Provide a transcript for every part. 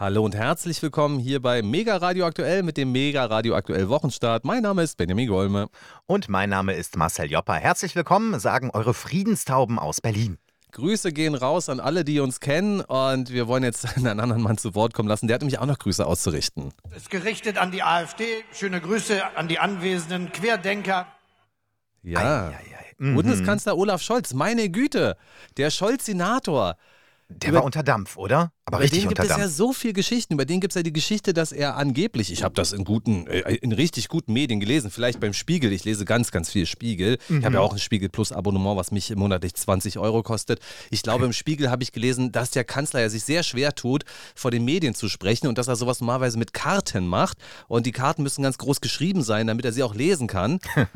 Hallo und herzlich willkommen hier bei Mega Radio Aktuell mit dem Mega Radio Aktuell Wochenstart. Mein Name ist Benjamin Golme. Und mein Name ist Marcel Jopper. Herzlich willkommen, sagen eure Friedenstauben aus Berlin. Grüße gehen raus an alle, die uns kennen. Und wir wollen jetzt einen anderen Mann zu Wort kommen lassen. Der hat nämlich auch noch Grüße auszurichten. Ist gerichtet an die AfD. Schöne Grüße an die anwesenden Querdenker. Ja. Ei, ei, ei. Mhm. Bundeskanzler Olaf Scholz, meine Güte, der Scholz-Senator. Der über, war unter Dampf, oder? Aber richtig unter Dampf. Über den gibt es ja so viele Geschichten. Über den gibt es ja die Geschichte, dass er angeblich, ich habe das in guten, äh, in richtig guten Medien gelesen, vielleicht beim Spiegel, ich lese ganz, ganz viel Spiegel. Mhm. Ich habe ja auch ein Spiegel Plus Abonnement, was mich monatlich 20 Euro kostet. Ich glaube, im Spiegel habe ich gelesen, dass der Kanzler ja sich sehr schwer tut, vor den Medien zu sprechen und dass er sowas normalerweise mit Karten macht. Und die Karten müssen ganz groß geschrieben sein, damit er sie auch lesen kann.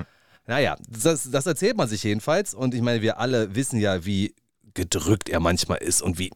Naja, das, das erzählt man sich jedenfalls. Und ich meine, wir alle wissen ja, wie gedrückt er manchmal ist und wie.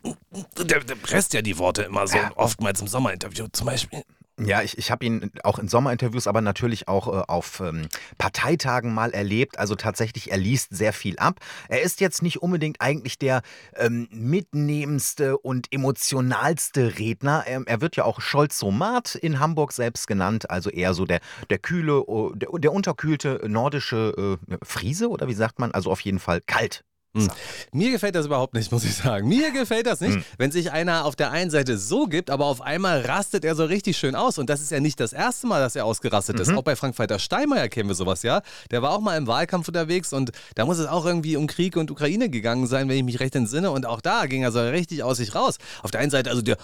Der, der presst ja die Worte immer so. Oftmals im Sommerinterview zum Beispiel. Ja, ich, ich habe ihn auch in Sommerinterviews, aber natürlich auch äh, auf ähm, Parteitagen mal erlebt. Also tatsächlich, er liest sehr viel ab. Er ist jetzt nicht unbedingt eigentlich der ähm, mitnehmendste und emotionalste Redner. Er, er wird ja auch Scholz-Somat in Hamburg selbst genannt. Also eher so der, der kühle, der, der unterkühlte nordische äh, Friese oder wie sagt man? Also auf jeden Fall kalt hm. Mir gefällt das überhaupt nicht, muss ich sagen. Mir gefällt das nicht, hm. wenn sich einer auf der einen Seite so gibt, aber auf einmal rastet er so richtig schön aus. Und das ist ja nicht das erste Mal, dass er ausgerastet mhm. ist. Auch bei Frank-Walter Steinmeier kennen wir sowas, ja. Der war auch mal im Wahlkampf unterwegs und da muss es auch irgendwie um Krieg und Ukraine gegangen sein, wenn ich mich recht entsinne. Und auch da ging er so richtig aus sich raus. Auf der einen Seite, also der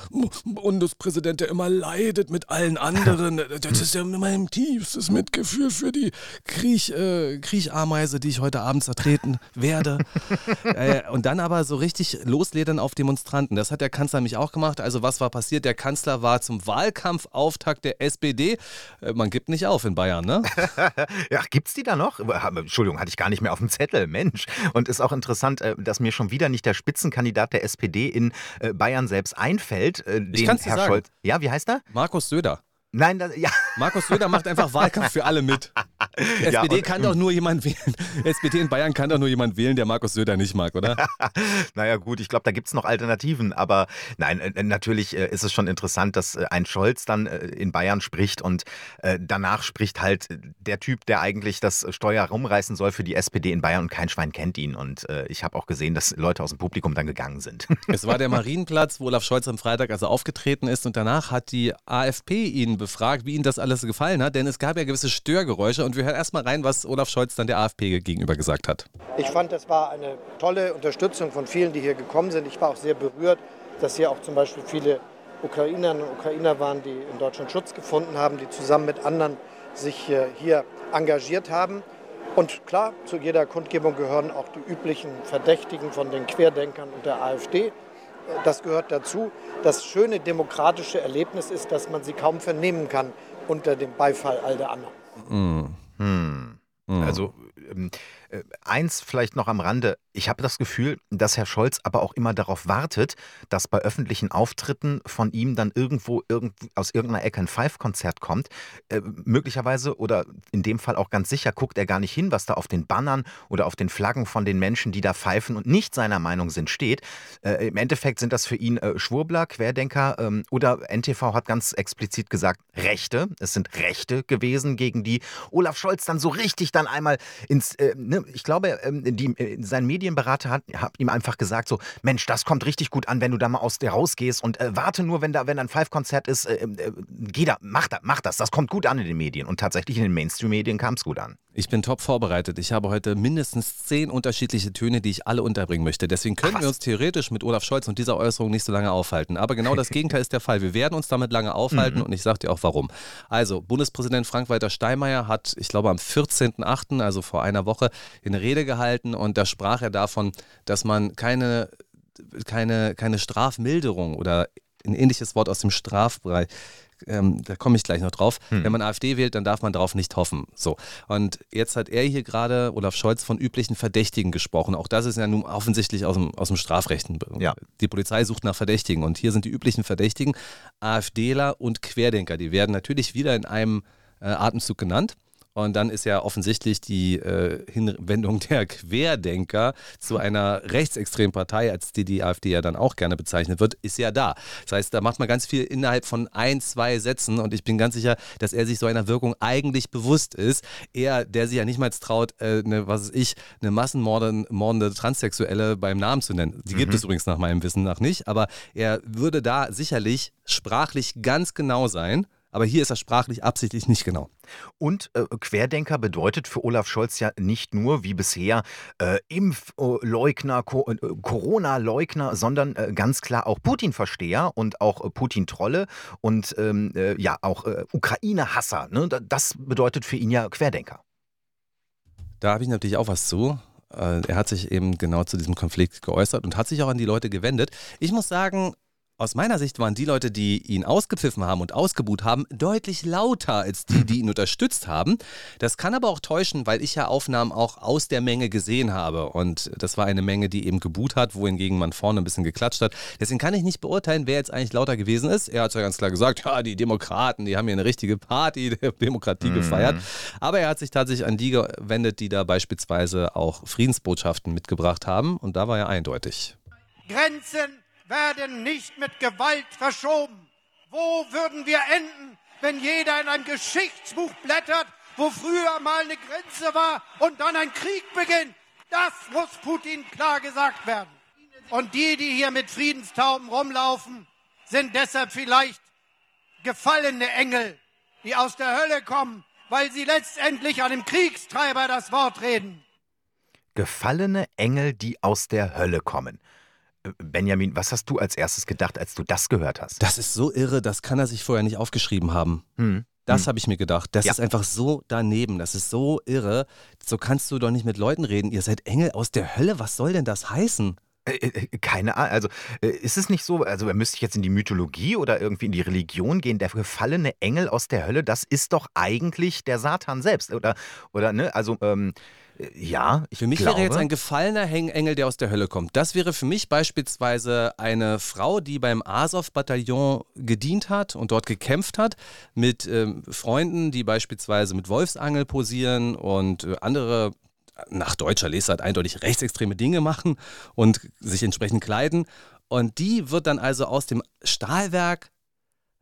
Bundespräsident, der immer leidet mit allen anderen. Das ist ja mein tiefstes Mitgefühl für die Kriech, äh, Kriechameise, die ich heute Abend zertreten werde. äh, und dann aber so richtig losledern auf Demonstranten. Das hat der Kanzler nämlich auch gemacht. Also was war passiert? Der Kanzler war zum Wahlkampfauftakt der SPD. Äh, man gibt nicht auf in Bayern, ne? ja, gibt's die da noch? Entschuldigung, hatte ich gar nicht mehr auf dem Zettel. Mensch. Und ist auch interessant, äh, dass mir schon wieder nicht der Spitzenkandidat der SPD in äh, Bayern selbst einfällt. Den ich kann's Herr sagen. Scholz. Ja, wie heißt er? Markus Söder. Nein, das, ja. Markus Söder macht einfach Wahlkampf für alle mit. ja, SPD kann doch nur jemand wählen. SPD in Bayern kann doch nur jemand wählen, der Markus Söder nicht mag, oder? naja, gut, ich glaube, da gibt es noch Alternativen. Aber nein, äh, natürlich äh, ist es schon interessant, dass äh, ein Scholz dann äh, in Bayern spricht und äh, danach spricht halt der Typ, der eigentlich das Steuer rumreißen soll für die SPD in Bayern und kein Schwein kennt ihn. Und äh, ich habe auch gesehen, dass Leute aus dem Publikum dann gegangen sind. es war der Marienplatz, wo Olaf Scholz am Freitag also aufgetreten ist und danach hat die AfP ihn befragt, wie ihm das alles gefallen hat, denn es gab ja gewisse Störgeräusche und wir hören erstmal rein, was Olaf Scholz dann der AfP gegenüber gesagt hat. Ich fand, das war eine tolle Unterstützung von vielen, die hier gekommen sind. Ich war auch sehr berührt, dass hier auch zum Beispiel viele Ukrainerinnen und Ukrainer waren, die in Deutschland Schutz gefunden haben, die zusammen mit anderen sich hier engagiert haben. Und klar, zu jeder Kundgebung gehören auch die üblichen Verdächtigen von den Querdenkern und der AfD das gehört dazu. Das schöne demokratische Erlebnis ist, dass man sie kaum vernehmen kann unter dem Beifall all der anderen. Mm. Hm. Hm. Also ähm, äh, eins vielleicht noch am Rande. Ich habe das Gefühl, dass Herr Scholz aber auch immer darauf wartet, dass bei öffentlichen Auftritten von ihm dann irgendwo irgend, aus irgendeiner Ecke ein Five-Konzert kommt. Äh, möglicherweise oder in dem Fall auch ganz sicher guckt er gar nicht hin, was da auf den Bannern oder auf den Flaggen von den Menschen, die da pfeifen und nicht seiner Meinung sind, steht. Äh, Im Endeffekt sind das für ihn äh, Schwurbler, Querdenker ähm, oder NTV hat ganz explizit gesagt, Rechte. Es sind Rechte gewesen, gegen die Olaf Scholz dann so richtig dann einmal ins, äh, ne, ich glaube, ähm, die, äh, sein Medienberater hat, hat, ihm einfach gesagt so, Mensch, das kommt richtig gut an, wenn du da mal aus der rausgehst und äh, warte nur, wenn da, wenn ein Five-Konzert ist, äh, äh, geh da, mach, da, mach das, das kommt gut an in den Medien. Und tatsächlich in den Mainstream-Medien kam es gut an. Ich bin top vorbereitet. Ich habe heute mindestens zehn unterschiedliche Töne, die ich alle unterbringen möchte. Deswegen können Ach, wir uns theoretisch mit Olaf Scholz und dieser Äußerung nicht so lange aufhalten. Aber genau das Gegenteil ist der Fall. Wir werden uns damit lange aufhalten mhm. und ich sage dir auch warum. Also, Bundespräsident Frank-Walter Steinmeier hat, ich glaube, am 14.08., also vor einer Woche, eine Rede gehalten und da sprach er davon, dass man keine, keine, keine Strafmilderung oder ein ähnliches Wort aus dem Strafbereich ähm, da komme ich gleich noch drauf. Hm. Wenn man AfD wählt, dann darf man darauf nicht hoffen. So. Und jetzt hat er hier gerade, Olaf Scholz, von üblichen Verdächtigen gesprochen. Auch das ist ja nun offensichtlich aus dem, aus dem Strafrechten. Ja. Die Polizei sucht nach Verdächtigen. Und hier sind die üblichen Verdächtigen, AfDler und Querdenker. Die werden natürlich wieder in einem äh, Atemzug genannt. Und dann ist ja offensichtlich die äh, Hinwendung der Querdenker zu einer rechtsextremen Partei, als die die AfD ja dann auch gerne bezeichnet wird, ist ja da. Das heißt, da macht man ganz viel innerhalb von ein, zwei Sätzen und ich bin ganz sicher, dass er sich so einer Wirkung eigentlich bewusst ist. Er, der sich ja nicht mal traut, äh, eine, was weiß ich, eine massenmordende Transsexuelle beim Namen zu nennen. Die gibt mhm. es übrigens nach meinem Wissen nach nicht, aber er würde da sicherlich sprachlich ganz genau sein. Aber hier ist er sprachlich absichtlich nicht genau. Und äh, Querdenker bedeutet für Olaf Scholz ja nicht nur wie bisher äh, Impfleugner, Co äh, Corona-Leugner, sondern äh, ganz klar auch Putin-Versteher und auch äh, Putin-Trolle und ähm, äh, ja auch Ukraine-Hasser. Ne? Das bedeutet für ihn ja Querdenker. Da habe ich natürlich auch was zu. Er hat sich eben genau zu diesem Konflikt geäußert und hat sich auch an die Leute gewendet. Ich muss sagen, aus meiner Sicht waren die Leute, die ihn ausgepfiffen haben und ausgebuht haben, deutlich lauter als die, die ihn unterstützt haben. Das kann aber auch täuschen, weil ich ja Aufnahmen auch aus der Menge gesehen habe. Und das war eine Menge, die eben geboot hat, wohingegen man vorne ein bisschen geklatscht hat. Deswegen kann ich nicht beurteilen, wer jetzt eigentlich lauter gewesen ist. Er hat ja ganz klar gesagt, ja, die Demokraten, die haben hier eine richtige Party der Demokratie mhm. gefeiert. Aber er hat sich tatsächlich an die gewendet, die da beispielsweise auch Friedensbotschaften mitgebracht haben. Und da war er eindeutig. Grenzen werden nicht mit Gewalt verschoben. Wo würden wir enden, wenn jeder in einem Geschichtsbuch blättert, wo früher mal eine Grenze war und dann ein Krieg beginnt? Das muss Putin klar gesagt werden. Und die, die hier mit Friedenstauben rumlaufen, sind deshalb vielleicht gefallene Engel, die aus der Hölle kommen, weil sie letztendlich einem Kriegstreiber das Wort reden. Gefallene Engel, die aus der Hölle kommen. Benjamin, was hast du als erstes gedacht, als du das gehört hast? Das ist so irre, das kann er sich vorher nicht aufgeschrieben haben. Hm. Das hm. habe ich mir gedacht. Das ja. ist einfach so daneben. Das ist so irre. So kannst du doch nicht mit Leuten reden. Ihr seid Engel aus der Hölle. Was soll denn das heißen? Äh, äh, keine Ahnung. Also ist es nicht so, also müsste ich jetzt in die Mythologie oder irgendwie in die Religion gehen, der gefallene Engel aus der Hölle, das ist doch eigentlich der Satan selbst, oder? Oder, ne? Also, ähm, ja, ich Für mich glaube. wäre jetzt ein gefallener Engel, der aus der Hölle kommt. Das wäre für mich beispielsweise eine Frau, die beim Azov-Bataillon gedient hat und dort gekämpft hat, mit ähm, Freunden, die beispielsweise mit Wolfsangel posieren und äh, andere nach deutscher Lesart eindeutig rechtsextreme Dinge machen und sich entsprechend kleiden. Und die wird dann also aus dem Stahlwerk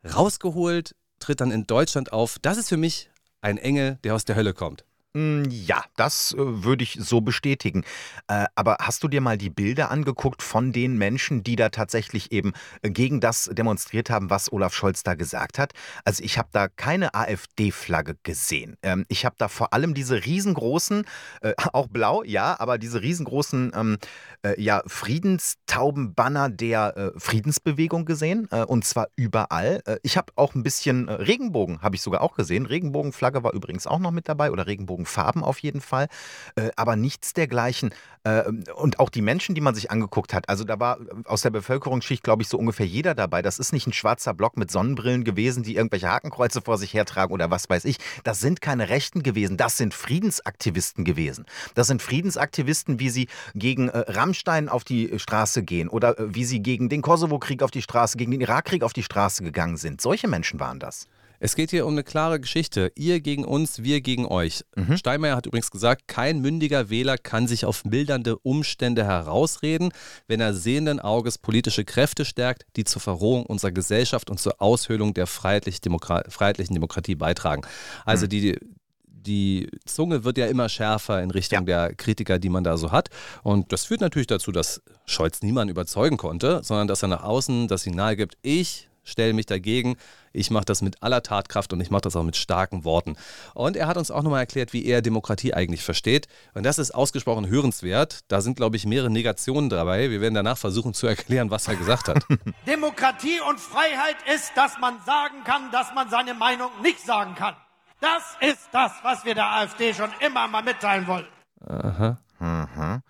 rausgeholt, tritt dann in Deutschland auf. Das ist für mich ein Engel, der aus der Hölle kommt. Hm, ja, das äh, würde ich so bestätigen. Äh, aber hast du dir mal die Bilder angeguckt von den Menschen, die da tatsächlich eben äh, gegen das demonstriert haben, was Olaf Scholz da gesagt hat? Also ich habe da keine AfD-Flagge gesehen. Ähm, ich habe da vor allem diese riesengroßen, auch blau, ja, aber diese riesengroßen ähm, äh, ja, Friedenstaubenbanner der Friedensbewegung gesehen. und zwar überall. ich habe auch ein bisschen Regenbogen, habe ich sogar auch gesehen. Regenbogenflagge war übrigens auch noch mit dabei oder Regenbogen Regenbogenfarben auf jeden Fall, äh, aber nichts dergleichen. Äh, und auch die Menschen, die man sich angeguckt hat, also da war aus der Bevölkerungsschicht, glaube ich, so ungefähr jeder dabei. Das ist nicht ein schwarzer Block mit Sonnenbrillen gewesen, die irgendwelche Hakenkreuze vor sich hertragen oder was weiß ich. Das sind keine Rechten gewesen, das sind Friedensaktivisten gewesen. Das sind Friedensaktivisten, wie sie gegen äh, Rammstein auf die Straße gehen oder äh, wie sie gegen den Kosovo-Krieg auf die Straße, gegen den Irakkrieg auf die Straße gegangen sind. Solche Menschen waren das. Es geht hier um eine klare Geschichte. Ihr gegen uns, wir gegen euch. Mhm. Steinmeier hat übrigens gesagt, kein mündiger Wähler kann sich auf mildernde Umstände herausreden, wenn er sehenden Auges politische Kräfte stärkt, die zur Verrohung unserer Gesellschaft und zur Aushöhlung der freiheitlichen, Demokra freiheitlichen Demokratie beitragen. Also mhm. die, die Zunge wird ja immer schärfer in Richtung ja. der Kritiker, die man da so hat. Und das führt natürlich dazu, dass Scholz niemanden überzeugen konnte, sondern dass er nach außen das Signal gibt, ich stelle mich dagegen. Ich mache das mit aller Tatkraft und ich mache das auch mit starken Worten. Und er hat uns auch nochmal erklärt, wie er Demokratie eigentlich versteht. Und das ist ausgesprochen hörenswert. Da sind, glaube ich, mehrere Negationen dabei. Wir werden danach versuchen zu erklären, was er gesagt hat. Demokratie und Freiheit ist, dass man sagen kann, dass man seine Meinung nicht sagen kann. Das ist das, was wir der AfD schon immer mal mitteilen wollen. Aha. Mhm.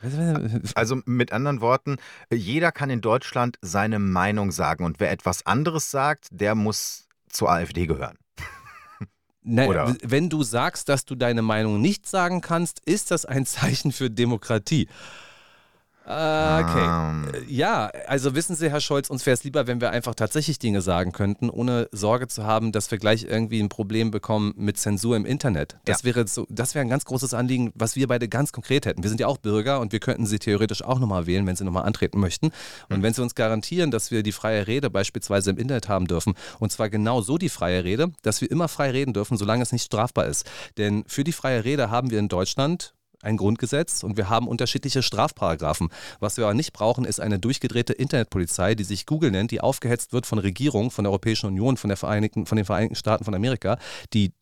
Also mit anderen Worten, jeder kann in Deutschland seine Meinung sagen und wer etwas anderes sagt, der muss zur AfD gehören. Naja, wenn du sagst, dass du deine Meinung nicht sagen kannst, ist das ein Zeichen für Demokratie. Ah, okay. Ähm. Ja, also wissen Sie, Herr Scholz, uns wäre es lieber, wenn wir einfach tatsächlich Dinge sagen könnten, ohne Sorge zu haben, dass wir gleich irgendwie ein Problem bekommen mit Zensur im Internet. Das ja. wäre so, das wäre ein ganz großes Anliegen, was wir beide ganz konkret hätten. Wir sind ja auch Bürger und wir könnten Sie theoretisch auch nochmal wählen, wenn Sie nochmal antreten möchten. Und mhm. wenn Sie uns garantieren, dass wir die freie Rede beispielsweise im Internet haben dürfen, und zwar genau so die freie Rede, dass wir immer frei reden dürfen, solange es nicht strafbar ist. Denn für die freie Rede haben wir in Deutschland ein Grundgesetz und wir haben unterschiedliche Strafparagraphen. Was wir aber nicht brauchen, ist eine durchgedrehte Internetpolizei, die sich Google nennt, die aufgehetzt wird von Regierungen, von der Europäischen Union, von, der Vereinigten, von den Vereinigten Staaten von Amerika, die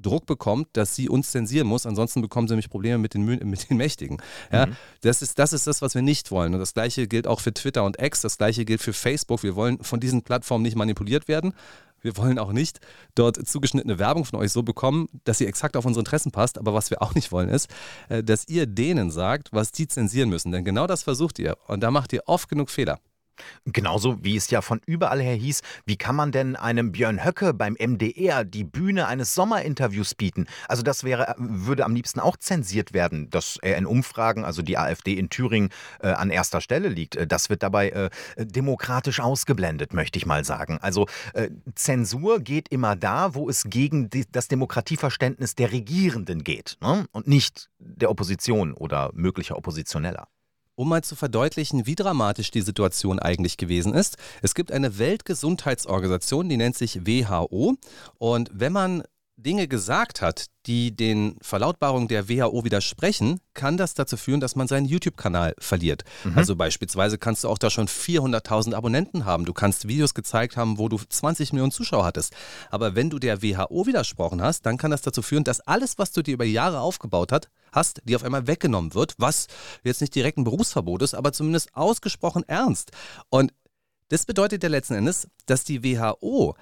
Druck bekommt, dass sie uns zensieren muss, ansonsten bekommen sie nämlich Probleme mit den, mit den Mächtigen. Ja, mhm. das, ist, das ist das, was wir nicht wollen. Und das gleiche gilt auch für Twitter und X, das gleiche gilt für Facebook. Wir wollen von diesen Plattformen nicht manipuliert werden. Wir wollen auch nicht dort zugeschnittene Werbung von euch so bekommen, dass sie exakt auf unsere Interessen passt. Aber was wir auch nicht wollen, ist, äh, dass ihr denen sagt, was die zensieren müssen. Denn genau das versucht ihr. Und da macht ihr oft genug Fehler. Genauso wie es ja von überall her hieß, wie kann man denn einem Björn Höcke beim MDR die Bühne eines Sommerinterviews bieten? Also das wäre, würde am liebsten auch zensiert werden, dass er in Umfragen, also die AfD in Thüringen, äh, an erster Stelle liegt. Äh, das wird dabei äh, demokratisch ausgeblendet, möchte ich mal sagen. Also äh, Zensur geht immer da, wo es gegen die, das Demokratieverständnis der Regierenden geht ne? und nicht der Opposition oder möglicher Oppositioneller um mal zu verdeutlichen, wie dramatisch die Situation eigentlich gewesen ist. Es gibt eine Weltgesundheitsorganisation, die nennt sich WHO. Und wenn man Dinge gesagt hat, die den Verlautbarungen der WHO widersprechen, kann das dazu führen, dass man seinen YouTube-Kanal verliert. Mhm. Also beispielsweise kannst du auch da schon 400.000 Abonnenten haben. Du kannst Videos gezeigt haben, wo du 20 Millionen Zuschauer hattest. Aber wenn du der WHO widersprochen hast, dann kann das dazu führen, dass alles, was du dir über Jahre aufgebaut hast, hast, dir auf einmal weggenommen wird, was jetzt nicht direkt ein Berufsverbot ist, aber zumindest ausgesprochen ernst. Und das bedeutet ja letzten Endes, dass die WHO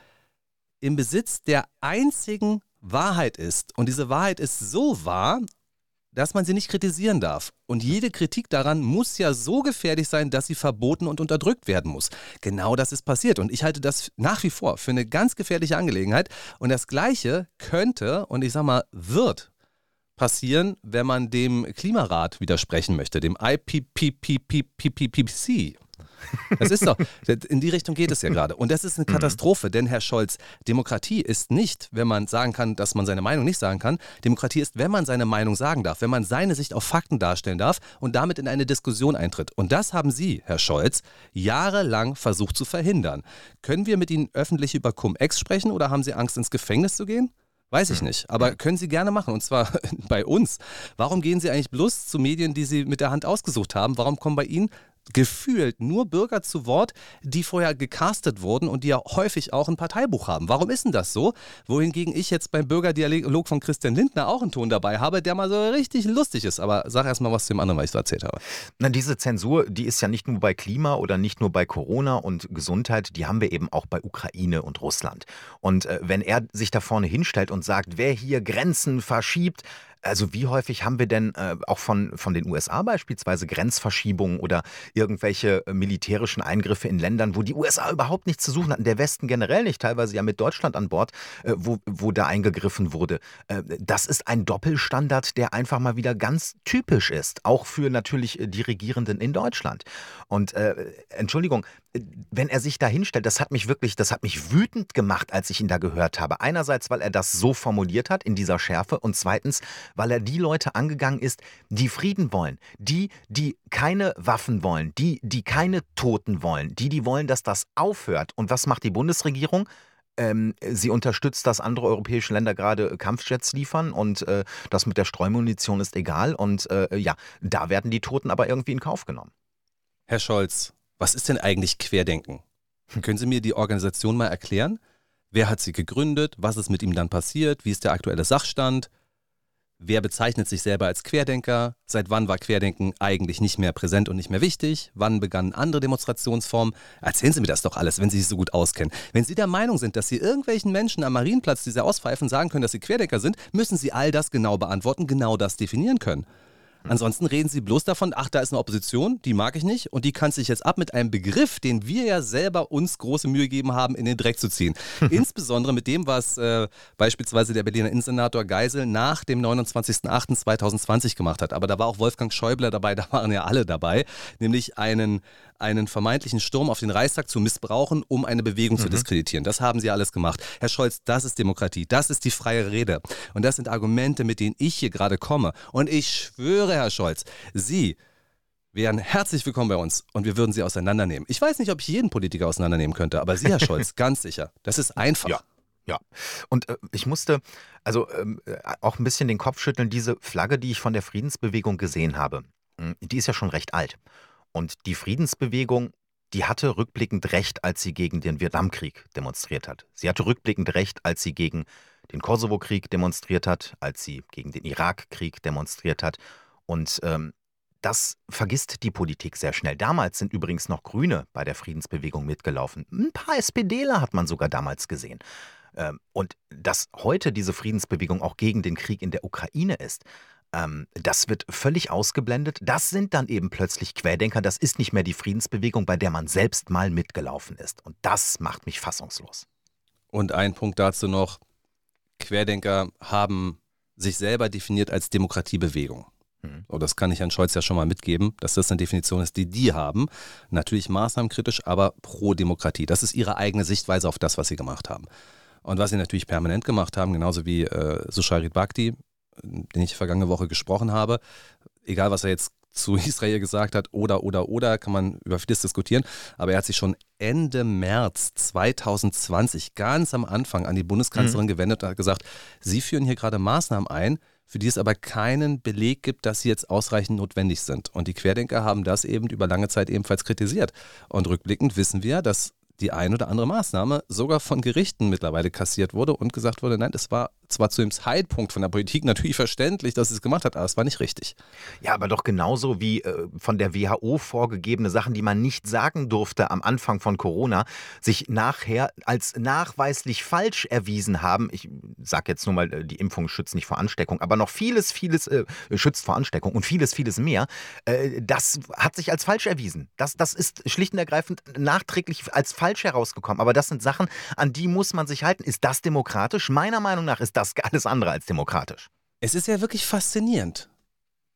im Besitz der einzigen Wahrheit ist. Und diese Wahrheit ist so wahr, dass man sie nicht kritisieren darf. Und jede Kritik daran muss ja so gefährlich sein, dass sie verboten und unterdrückt werden muss. Genau das ist passiert. Und ich halte das nach wie vor für eine ganz gefährliche Angelegenheit. Und das Gleiche könnte und ich sag mal wird passieren, wenn man dem Klimarat widersprechen möchte, dem IPPPPPPC. Das ist doch, in die Richtung geht es ja gerade. Und das ist eine mhm. Katastrophe, denn Herr Scholz, Demokratie ist nicht, wenn man sagen kann, dass man seine Meinung nicht sagen kann. Demokratie ist, wenn man seine Meinung sagen darf, wenn man seine Sicht auf Fakten darstellen darf und damit in eine Diskussion eintritt. Und das haben Sie, Herr Scholz, jahrelang versucht zu verhindern. Können wir mit Ihnen öffentlich über Cum-Ex sprechen oder haben Sie Angst, ins Gefängnis zu gehen? Weiß ich hm. nicht. Aber können Sie gerne machen. Und zwar bei uns. Warum gehen Sie eigentlich bloß zu Medien, die Sie mit der Hand ausgesucht haben? Warum kommen bei Ihnen gefühlt nur Bürger zu Wort, die vorher gecastet wurden und die ja häufig auch ein Parteibuch haben. Warum ist denn das so? Wohingegen ich jetzt beim Bürgerdialog von Christian Lindner auch einen Ton dabei habe, der mal so richtig lustig ist. Aber sag erst mal was zu dem anderen, was ich so erzählt habe. Na, diese Zensur, die ist ja nicht nur bei Klima oder nicht nur bei Corona und Gesundheit, die haben wir eben auch bei Ukraine und Russland. Und äh, wenn er sich da vorne hinstellt und sagt, wer hier Grenzen verschiebt, also wie häufig haben wir denn äh, auch von, von den USA beispielsweise Grenzverschiebungen oder irgendwelche äh, militärischen Eingriffe in Ländern, wo die USA überhaupt nichts zu suchen hatten, der Westen generell nicht, teilweise ja mit Deutschland an Bord, äh, wo, wo da eingegriffen wurde. Äh, das ist ein Doppelstandard, der einfach mal wieder ganz typisch ist, auch für natürlich äh, die Regierenden in Deutschland. Und äh, Entschuldigung, wenn er sich da hinstellt, das hat mich wirklich, das hat mich wütend gemacht, als ich ihn da gehört habe. Einerseits, weil er das so formuliert hat in dieser Schärfe und zweitens, weil er die Leute angegangen ist, die Frieden wollen, die, die keine Waffen wollen, die, die keine Toten wollen, die, die wollen, dass das aufhört. Und was macht die Bundesregierung? Ähm, sie unterstützt, dass andere europäische Länder gerade Kampfjets liefern und äh, das mit der Streumunition ist egal. Und äh, ja, da werden die Toten aber irgendwie in Kauf genommen. Herr Scholz, was ist denn eigentlich Querdenken? Können Sie mir die Organisation mal erklären? Wer hat sie gegründet? Was ist mit ihm dann passiert? Wie ist der aktuelle Sachstand? Wer bezeichnet sich selber als Querdenker? Seit wann war Querdenken eigentlich nicht mehr präsent und nicht mehr wichtig? Wann begannen andere Demonstrationsformen? Erzählen Sie mir das doch alles, wenn Sie sich so gut auskennen. Wenn Sie der Meinung sind, dass Sie irgendwelchen Menschen am Marienplatz, die Sie auspfeifen, sagen können, dass Sie Querdenker sind, müssen Sie all das genau beantworten, genau das definieren können. Ansonsten reden sie bloß davon, ach, da ist eine Opposition, die mag ich nicht und die kann sich jetzt ab mit einem Begriff, den wir ja selber uns große Mühe gegeben haben, in den Dreck zu ziehen. Insbesondere mit dem, was äh, beispielsweise der Berliner Innensenator Geisel nach dem 29.08.2020 gemacht hat. Aber da war auch Wolfgang Schäuble dabei, da waren ja alle dabei, nämlich einen einen vermeintlichen Sturm auf den Reichstag zu missbrauchen, um eine Bewegung mhm. zu diskreditieren. Das haben sie alles gemacht. Herr Scholz, das ist Demokratie, das ist die freie Rede. Und das sind Argumente, mit denen ich hier gerade komme. Und ich schwöre, Herr Scholz, Sie wären herzlich willkommen bei uns und wir würden Sie auseinandernehmen. Ich weiß nicht, ob ich jeden Politiker auseinandernehmen könnte, aber Sie, Herr Scholz, ganz sicher. Das ist einfach. Ja. Ja, und äh, ich musste also ähm, äh, auch ein bisschen den Kopf schütteln, diese Flagge, die ich von der Friedensbewegung gesehen habe, hm, die ist ja schon recht alt. Und die Friedensbewegung, die hatte rückblickend recht, als sie gegen den Vietnamkrieg demonstriert hat. Sie hatte rückblickend recht, als sie gegen den Kosovo-Krieg demonstriert hat, als sie gegen den Irakkrieg demonstriert hat. Und ähm, das vergisst die Politik sehr schnell. Damals sind übrigens noch Grüne bei der Friedensbewegung mitgelaufen. Ein paar SPDler hat man sogar damals gesehen. Ähm, und dass heute diese Friedensbewegung auch gegen den Krieg in der Ukraine ist, ähm, das wird völlig ausgeblendet. Das sind dann eben plötzlich Querdenker. Das ist nicht mehr die Friedensbewegung, bei der man selbst mal mitgelaufen ist. Und das macht mich fassungslos. Und ein Punkt dazu noch. Querdenker haben sich selber definiert als Demokratiebewegung. Mhm. Oh, das kann ich Herrn Scholz ja schon mal mitgeben, dass das eine Definition ist, die die haben. Natürlich maßnahmenkritisch, aber pro Demokratie. Das ist ihre eigene Sichtweise auf das, was sie gemacht haben. Und was sie natürlich permanent gemacht haben, genauso wie äh, Susharit Bhakti, den ich vergangene Woche gesprochen habe, egal was er jetzt zu Israel gesagt hat oder, oder, oder, kann man über vieles diskutieren. Aber er hat sich schon Ende März 2020 ganz am Anfang an die Bundeskanzlerin mhm. gewendet und hat gesagt, Sie führen hier gerade Maßnahmen ein, für die es aber keinen Beleg gibt, dass sie jetzt ausreichend notwendig sind. Und die Querdenker haben das eben über lange Zeit ebenfalls kritisiert. Und rückblickend wissen wir, dass die ein oder andere Maßnahme sogar von Gerichten mittlerweile kassiert wurde und gesagt wurde, nein, es war zwar zu dem Zeitpunkt von der Politik natürlich verständlich, dass es gemacht hat, aber es war nicht richtig. Ja, aber doch genauso wie äh, von der WHO vorgegebene Sachen, die man nicht sagen durfte am Anfang von Corona, sich nachher als nachweislich falsch erwiesen haben. Ich sage jetzt nur mal, äh, die Impfung schützt nicht vor Ansteckung, aber noch vieles, vieles äh, schützt vor Ansteckung und vieles, vieles mehr. Äh, das hat sich als falsch erwiesen. Das, das ist schlicht und ergreifend nachträglich als falsch herausgekommen. Aber das sind Sachen, an die muss man sich halten. Ist das demokratisch? Meiner Meinung nach ist das alles andere als demokratisch. Es ist ja wirklich faszinierend.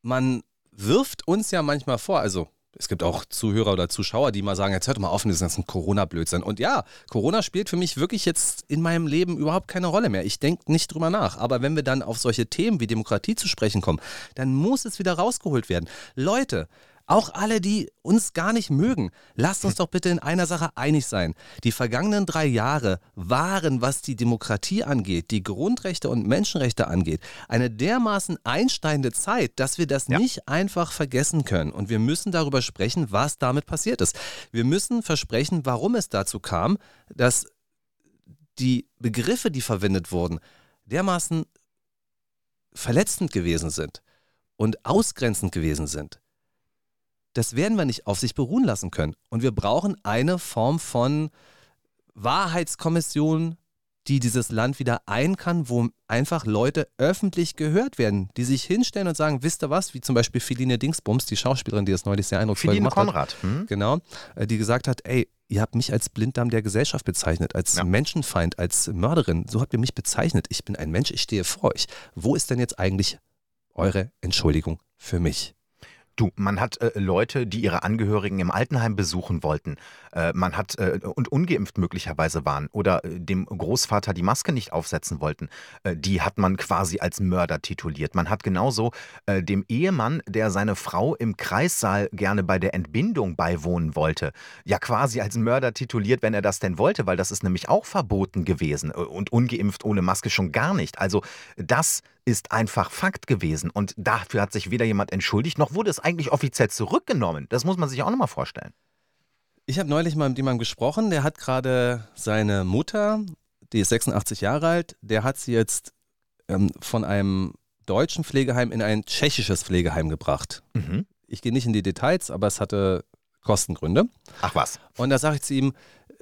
Man wirft uns ja manchmal vor, also es gibt auch Zuhörer oder Zuschauer, die mal sagen, jetzt hört mal auf mit diesem ganzen Corona-Blödsinn. Und ja, Corona spielt für mich wirklich jetzt in meinem Leben überhaupt keine Rolle mehr. Ich denke nicht drüber nach. Aber wenn wir dann auf solche Themen wie Demokratie zu sprechen kommen, dann muss es wieder rausgeholt werden. Leute, auch alle, die uns gar nicht mögen, lasst uns doch bitte in einer Sache einig sein. Die vergangenen drei Jahre waren, was die Demokratie angeht, die Grundrechte und Menschenrechte angeht, eine dermaßen einsteigende Zeit, dass wir das ja. nicht einfach vergessen können. Und wir müssen darüber sprechen, was damit passiert ist. Wir müssen versprechen, warum es dazu kam, dass die Begriffe, die verwendet wurden, dermaßen verletzend gewesen sind und ausgrenzend gewesen sind das werden wir nicht auf sich beruhen lassen können. Und wir brauchen eine Form von Wahrheitskommission, die dieses Land wieder ein kann, wo einfach Leute öffentlich gehört werden, die sich hinstellen und sagen, wisst ihr was, wie zum Beispiel Philine Dingsbums, die Schauspielerin, die das neulich sehr eindrucksvoll Philine gemacht Konrad. hat. Hm? Genau, äh, die gesagt hat, ey, ihr habt mich als Blinddarm der Gesellschaft bezeichnet, als ja. Menschenfeind, als Mörderin, so habt ihr mich bezeichnet. Ich bin ein Mensch, ich stehe vor euch. Wo ist denn jetzt eigentlich eure Entschuldigung für mich? Du, man hat äh, Leute, die ihre Angehörigen im Altenheim besuchen wollten. Äh, man hat äh, und ungeimpft möglicherweise waren oder äh, dem Großvater die Maske nicht aufsetzen wollten. Äh, die hat man quasi als Mörder tituliert. Man hat genauso äh, dem Ehemann, der seine Frau im Kreissaal gerne bei der Entbindung beiwohnen wollte, ja quasi als Mörder tituliert, wenn er das denn wollte, weil das ist nämlich auch verboten gewesen und ungeimpft ohne Maske schon gar nicht. Also das ist einfach Fakt gewesen. Und dafür hat sich weder jemand entschuldigt, noch wurde es eigentlich offiziell zurückgenommen. Das muss man sich auch nochmal vorstellen. Ich habe neulich mal mit jemandem gesprochen, der hat gerade seine Mutter, die ist 86 Jahre alt, der hat sie jetzt ähm, von einem deutschen Pflegeheim in ein tschechisches Pflegeheim gebracht. Mhm. Ich gehe nicht in die Details, aber es hatte Kostengründe. Ach was. Und da sage ich zu ihm,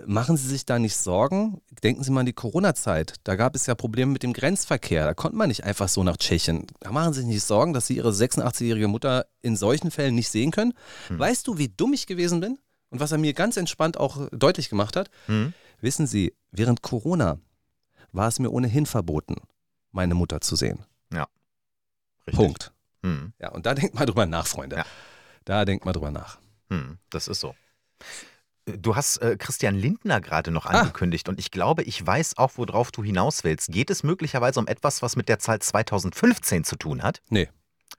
machen Sie sich da nicht Sorgen. denken Sie mal an die Corona-Zeit. Da gab es ja Probleme mit dem Grenzverkehr. Da konnte man nicht einfach so nach Tschechien. Da machen Sie sich nicht Sorgen, dass Sie Ihre 86-jährige Mutter in solchen Fällen nicht sehen können. Hm. Weißt du, wie dumm ich gewesen bin? Und was er mir ganz entspannt auch deutlich gemacht hat? Hm. Wissen Sie, während Corona war es mir ohnehin verboten, meine Mutter zu sehen. Ja. Richtig. Punkt. Hm. Ja, und da denkt mal drüber nach, Freunde. Ja. Da denkt mal drüber nach. Hm, das ist so. Du hast äh, Christian Lindner gerade noch ah. angekündigt ah. und ich glaube, ich weiß auch, worauf du hinaus willst. Geht es möglicherweise um etwas, was mit der Zahl 2015 zu tun hat? Nee.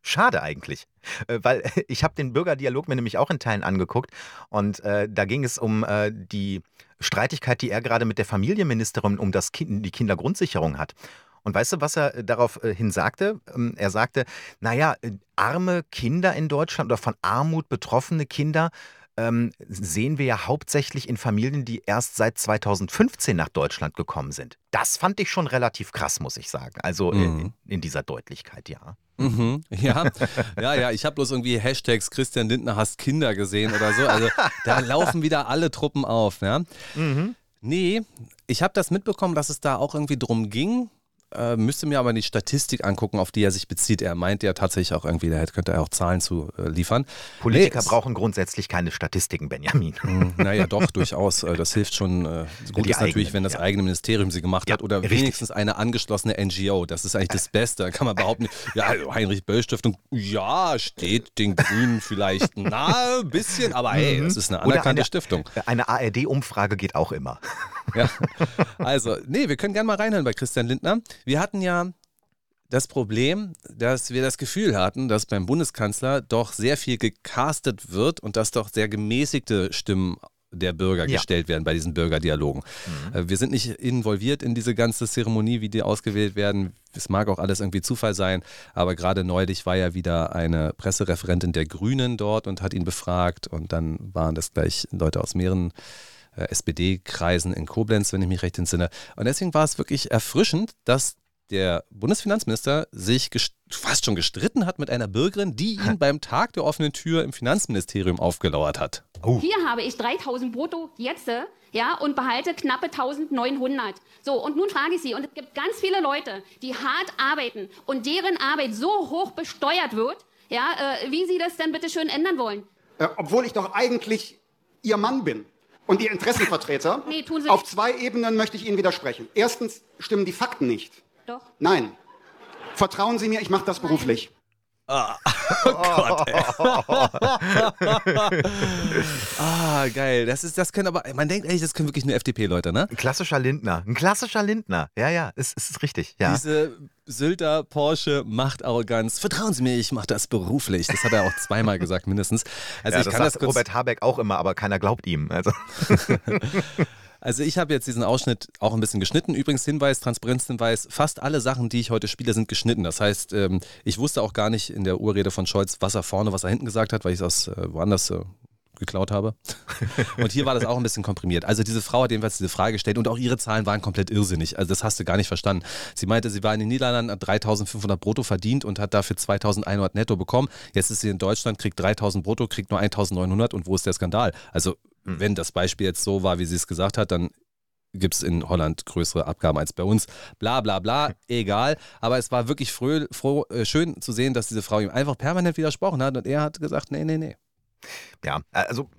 Schade eigentlich, äh, weil ich habe den Bürgerdialog mir nämlich auch in Teilen angeguckt und äh, da ging es um äh, die Streitigkeit, die er gerade mit der Familienministerin um das kind, die Kindergrundsicherung hat. Und weißt du, was er daraufhin äh, sagte? Ähm, er sagte, naja, äh, arme Kinder in Deutschland oder von Armut betroffene Kinder ähm, sehen wir ja hauptsächlich in Familien, die erst seit 2015 nach Deutschland gekommen sind. Das fand ich schon relativ krass, muss ich sagen. Also mhm. in, in, dieser Deutlichkeit, ja. Mhm, ja, ja, ja. Ich habe bloß irgendwie Hashtags Christian Lindner hasst Kinder gesehen oder so. Also da laufen wieder alle Truppen auf. Ja? Mhm. Nee, ich habe das mitbekommen, dass es da auch irgendwie drum ging, äh, müsste mir aber die Statistik angucken, auf die er sich bezieht. Er meint ja tatsächlich auch irgendwie, da könnte er auch Zahlen zu äh, liefern. Politiker nee, brauchen grundsätzlich keine Statistiken, Benjamin. Hm, naja, doch, durchaus. Äh, das hilft schon. Äh, gut die ist natürlich, wenn das ja. eigene Ministerium sie gemacht ja, hat oder richtig. wenigstens eine angeschlossene NGO. Das ist eigentlich das Beste. Da kann man behaupten, ja, Heinrich Böll Stiftung, ja, steht den Grünen vielleicht nahe, ein bisschen, aber hey, mhm. das ist eine anerkannte eine, Stiftung. Eine ARD-Umfrage geht auch immer. Ja. Also, nee, wir können gerne mal reinhören bei Christian Lindner. Wir hatten ja das Problem, dass wir das Gefühl hatten, dass beim Bundeskanzler doch sehr viel gecastet wird und dass doch sehr gemäßigte Stimmen der Bürger ja. gestellt werden bei diesen Bürgerdialogen. Mhm. Äh, wir sind nicht involviert in diese ganze Zeremonie, wie die ausgewählt werden. Es mag auch alles irgendwie Zufall sein, aber gerade neulich war ja wieder eine Pressereferentin der Grünen dort und hat ihn befragt und dann waren das gleich Leute aus mehreren SPD-Kreisen in Koblenz, wenn ich mich recht entsinne. Und deswegen war es wirklich erfrischend, dass der Bundesfinanzminister sich fast schon gestritten hat mit einer Bürgerin, die ihn beim Tag der offenen Tür im Finanzministerium aufgelauert hat. Oh. Hier habe ich 3000 brutto jetzt ja, und behalte knappe 1900. So, und nun frage ich Sie, und es gibt ganz viele Leute, die hart arbeiten und deren Arbeit so hoch besteuert wird, ja, äh, wie Sie das denn bitte schön ändern wollen. Äh, obwohl ich doch eigentlich Ihr Mann bin und die Interessenvertreter. Nee, tun Sie Auf zwei Ebenen möchte ich Ihnen widersprechen. Erstens stimmen die Fakten nicht. Doch. Nein. Vertrauen Sie mir, ich mache das beruflich. Ah, oh Gott, ey. ah, geil. Das, ist, das können aber, man denkt eigentlich, das können wirklich nur FDP-Leute, ne? Ein klassischer Lindner. Ein klassischer Lindner. Ja, ja, es ist, ist richtig. Ja. Diese Sylter, Porsche, Machtarroganz. Vertrauen Sie mir, ich mache das beruflich. Das hat er auch zweimal gesagt, mindestens. Also ja, ich das kann das kurz Robert Habeck auch immer, aber keiner glaubt ihm. Also. Also ich habe jetzt diesen Ausschnitt auch ein bisschen geschnitten. Übrigens Hinweis, Transparenzhinweis, fast alle Sachen, die ich heute spiele, sind geschnitten. Das heißt, ähm, ich wusste auch gar nicht in der Urrede von Scholz, was er vorne, was er hinten gesagt hat, weil ich es aus äh, woanders äh, geklaut habe. Und hier war das auch ein bisschen komprimiert. Also diese Frau hat jedenfalls diese Frage gestellt und auch ihre Zahlen waren komplett irrsinnig. Also das hast du gar nicht verstanden. Sie meinte, sie war in den Niederlanden, hat 3.500 brutto verdient und hat dafür 2.100 netto bekommen. Jetzt ist sie in Deutschland, kriegt 3.000 brutto, kriegt nur 1.900 und wo ist der Skandal? Also hm. Wenn das Beispiel jetzt so war, wie sie es gesagt hat, dann gibt es in Holland größere Abgaben als bei uns. Bla bla bla, egal. Aber es war wirklich fröh, froh, äh, schön zu sehen, dass diese Frau ihm einfach permanent widersprochen hat und er hat gesagt, nee, nee, nee. Ja, also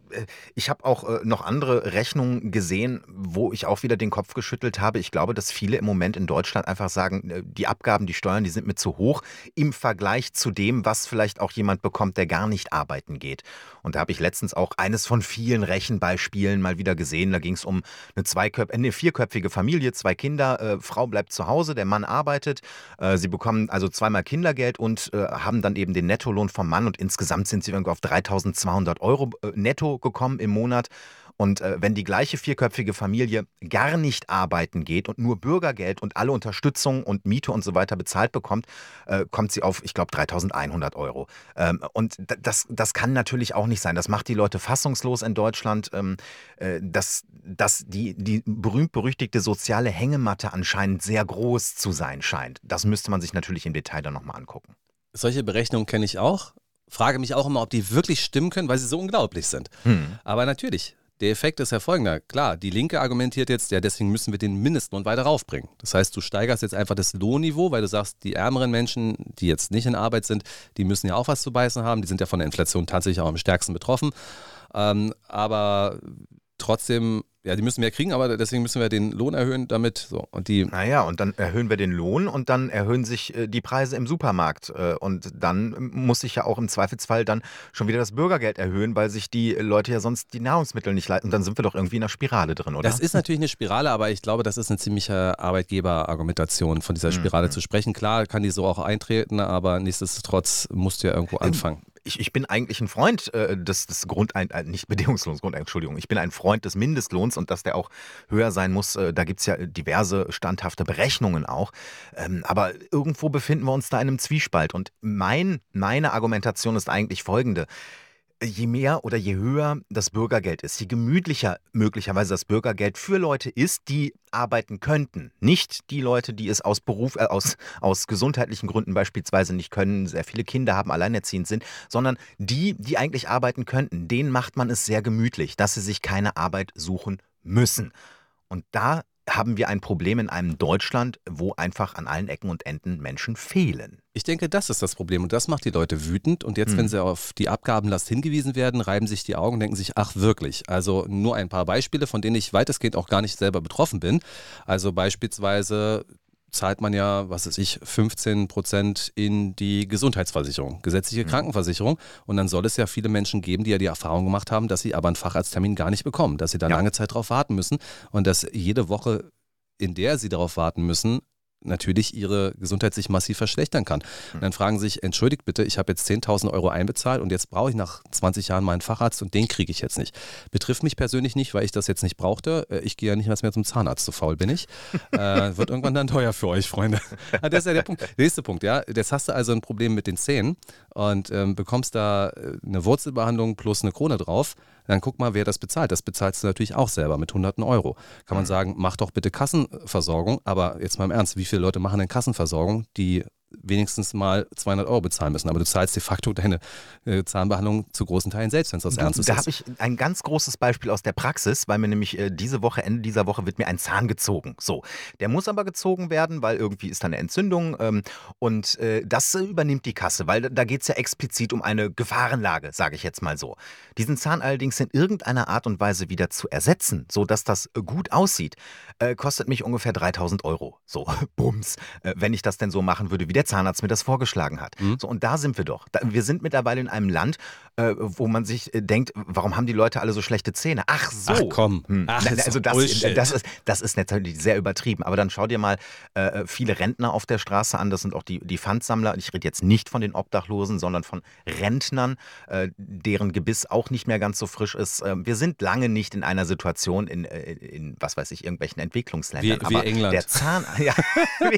ich habe auch äh, noch andere Rechnungen gesehen, wo ich auch wieder den Kopf geschüttelt habe. Ich glaube, dass viele im Moment in Deutschland einfach sagen, äh, die Abgaben, die Steuern, die sind mir zu hoch im Vergleich zu dem, was vielleicht auch jemand bekommt, der gar nicht arbeiten geht. Und da habe ich letztens auch eines von vielen Rechenbeispielen mal wieder gesehen. Da ging es um eine, zweiköp eine vierköpfige Familie, zwei Kinder, äh, Frau bleibt zu Hause, der Mann arbeitet. Äh, sie bekommen also zweimal Kindergeld und äh, haben dann eben den Nettolohn vom Mann und insgesamt sind sie irgendwo auf 3200 Euro netto gekommen im Monat. Und äh, wenn die gleiche vierköpfige Familie gar nicht arbeiten geht und nur Bürgergeld und alle Unterstützung und Miete und so weiter bezahlt bekommt, äh, kommt sie auf, ich glaube, 3100 Euro. Ähm, und das, das kann natürlich auch nicht sein. Das macht die Leute fassungslos in Deutschland, ähm, äh, dass, dass die, die berühmt-berüchtigte soziale Hängematte anscheinend sehr groß zu sein scheint. Das müsste man sich natürlich im Detail dann nochmal angucken. Solche Berechnungen kenne ich auch frage mich auch immer, ob die wirklich stimmen können, weil sie so unglaublich sind. Hm. Aber natürlich, Der Effekt ist ja folgender. Klar, die Linke argumentiert jetzt, ja, deswegen müssen wir den Mindestlohn weiter raufbringen. Das heißt, du steigerst jetzt einfach das Lohnniveau, weil du sagst, die ärmeren Menschen, die jetzt nicht in Arbeit sind, die müssen ja auch was zu beißen haben. Die sind ja von der Inflation tatsächlich auch am stärksten betroffen. Ähm, aber trotzdem ja, die müssen mehr kriegen, aber deswegen müssen wir den Lohn erhöhen, damit so. Und die. Naja, und dann erhöhen wir den Lohn und dann erhöhen sich äh, die Preise im Supermarkt. Äh, und dann muss sich ja auch im Zweifelsfall dann schon wieder das Bürgergeld erhöhen, weil sich die Leute ja sonst die Nahrungsmittel nicht leisten. Und dann sind wir doch irgendwie in einer Spirale drin, oder? Das ist natürlich eine Spirale, aber ich glaube, das ist eine ziemliche Arbeitgeberargumentation, von dieser Spirale mhm. zu sprechen. Klar kann die so auch eintreten, aber nichtsdestotrotz musst du ja irgendwo anfangen ich, ich bin eigentlich ein Freund äh, des, des Grundein, äh, nicht Bedingungslohns, Grund, Entschuldigung, ich bin ein Freund des Mindestlohns und dass der auch höher sein muss, äh, da gibt es ja diverse standhafte Berechnungen auch. Ähm, aber irgendwo befinden wir uns da in einem Zwiespalt. Und mein, meine Argumentation ist eigentlich folgende je mehr oder je höher das Bürgergeld ist, je gemütlicher möglicherweise das Bürgergeld für Leute ist, die arbeiten könnten. Nicht die Leute, die es aus Beruf, äh, aus, aus gesundheitlichen Gründen beispielsweise nicht können, sehr viele Kinder haben, alleinerziehend sind, sondern die, die eigentlich arbeiten könnten, denen macht man es sehr gemütlich, dass sie sich keine Arbeit suchen müssen. Und da haben wir ein Problem in einem Deutschland, wo einfach an allen Ecken und Enden Menschen fehlen. Ich denke, das ist das Problem und das macht die Leute wütend. Und jetzt, hm. wenn sie auf die Abgabenlast hingewiesen werden, reiben sich die Augen und denken sich, ach wirklich. Also nur ein paar Beispiele, von denen ich weitestgehend auch gar nicht selber betroffen bin. Also beispielsweise zahlt man ja, was weiß ich, 15 Prozent in die Gesundheitsversicherung, gesetzliche mhm. Krankenversicherung. Und dann soll es ja viele Menschen geben, die ja die Erfahrung gemacht haben, dass sie aber einen Facharzttermin gar nicht bekommen, dass sie da ja. lange Zeit darauf warten müssen und dass jede Woche, in der sie darauf warten müssen, natürlich ihre Gesundheit sich massiv verschlechtern kann. Und dann fragen sie sich, entschuldigt bitte, ich habe jetzt 10.000 Euro einbezahlt und jetzt brauche ich nach 20 Jahren meinen Facharzt und den kriege ich jetzt nicht. Betrifft mich persönlich nicht, weil ich das jetzt nicht brauchte. Äh, ich gehe ja nicht mehr zum Zahnarzt, so faul bin ich. äh, wird irgendwann dann teuer für euch, Freunde. Ah, das ist ja der Punkt. Nächste Punkt, ja. Jetzt hast du also ein Problem mit den Zähnen und ähm, bekommst da äh, eine Wurzelbehandlung plus eine Krone drauf dann guck mal, wer das bezahlt. Das bezahlst du natürlich auch selber mit hunderten Euro. Kann man mhm. sagen, mach doch bitte Kassenversorgung, aber jetzt mal im Ernst, wie viele Leute machen denn Kassenversorgung, die wenigstens mal 200 Euro bezahlen müssen. Aber du zahlst de facto deine äh, Zahnbehandlung zu großen Teilen selbst, wenn es was Ernstes da ist. Da habe ich ein ganz großes Beispiel aus der Praxis, weil mir nämlich äh, diese Woche, Ende dieser Woche, wird mir ein Zahn gezogen. So, der muss aber gezogen werden, weil irgendwie ist da eine Entzündung ähm, und äh, das übernimmt die Kasse, weil da geht es ja explizit um eine Gefahrenlage, sage ich jetzt mal so. Diesen Zahn allerdings in irgendeiner Art und Weise wieder zu ersetzen, sodass das gut aussieht, äh, kostet mich ungefähr 3000 Euro. So, bums, äh, wenn ich das denn so machen würde, wie der Zahnarzt mir das vorgeschlagen hat. Mhm. So, und da sind wir doch. Da, wir sind mittlerweile in einem Land, äh, wo man sich äh, denkt, warum haben die Leute alle so schlechte Zähne? Ach so. Ach komm. Hm. Ach, also das, das, ist, das ist natürlich sehr übertrieben. Aber dann schau dir mal äh, viele Rentner auf der Straße an. Das sind auch die, die Pfandsammler. Ich rede jetzt nicht von den Obdachlosen, sondern von Rentnern, äh, deren Gebiss auch nicht mehr ganz so frisch ist. Ähm, wir sind lange nicht in einer Situation in, äh, in was weiß ich, irgendwelchen Entwicklungsländern. Wie, wie Aber England. Der Zahn, ja,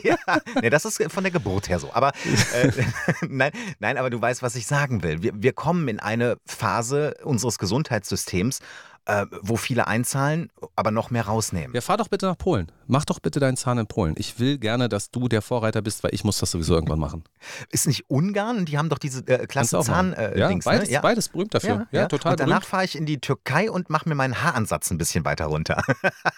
ja nee, das ist von der Geburt her so. Aber äh, nein, nein, aber du weißt, was ich sagen will. Wir, wir kommen in eine Phase unseres Gesundheitssystems, äh, wo viele einzahlen, aber noch mehr rausnehmen. Ja, fahr doch bitte nach Polen. Mach doch bitte deinen Zahn in Polen. Ich will gerne, dass du der Vorreiter bist, weil ich muss das sowieso irgendwann machen. Ist nicht Ungarn? Die haben doch diese äh, klasse Zahn äh, ja, Dings, ne? beides, ne? ja, beides berühmt dafür. Ja, ja, ja. total Und danach fahre ich in die Türkei und mache mir meinen Haaransatz ein bisschen weiter runter.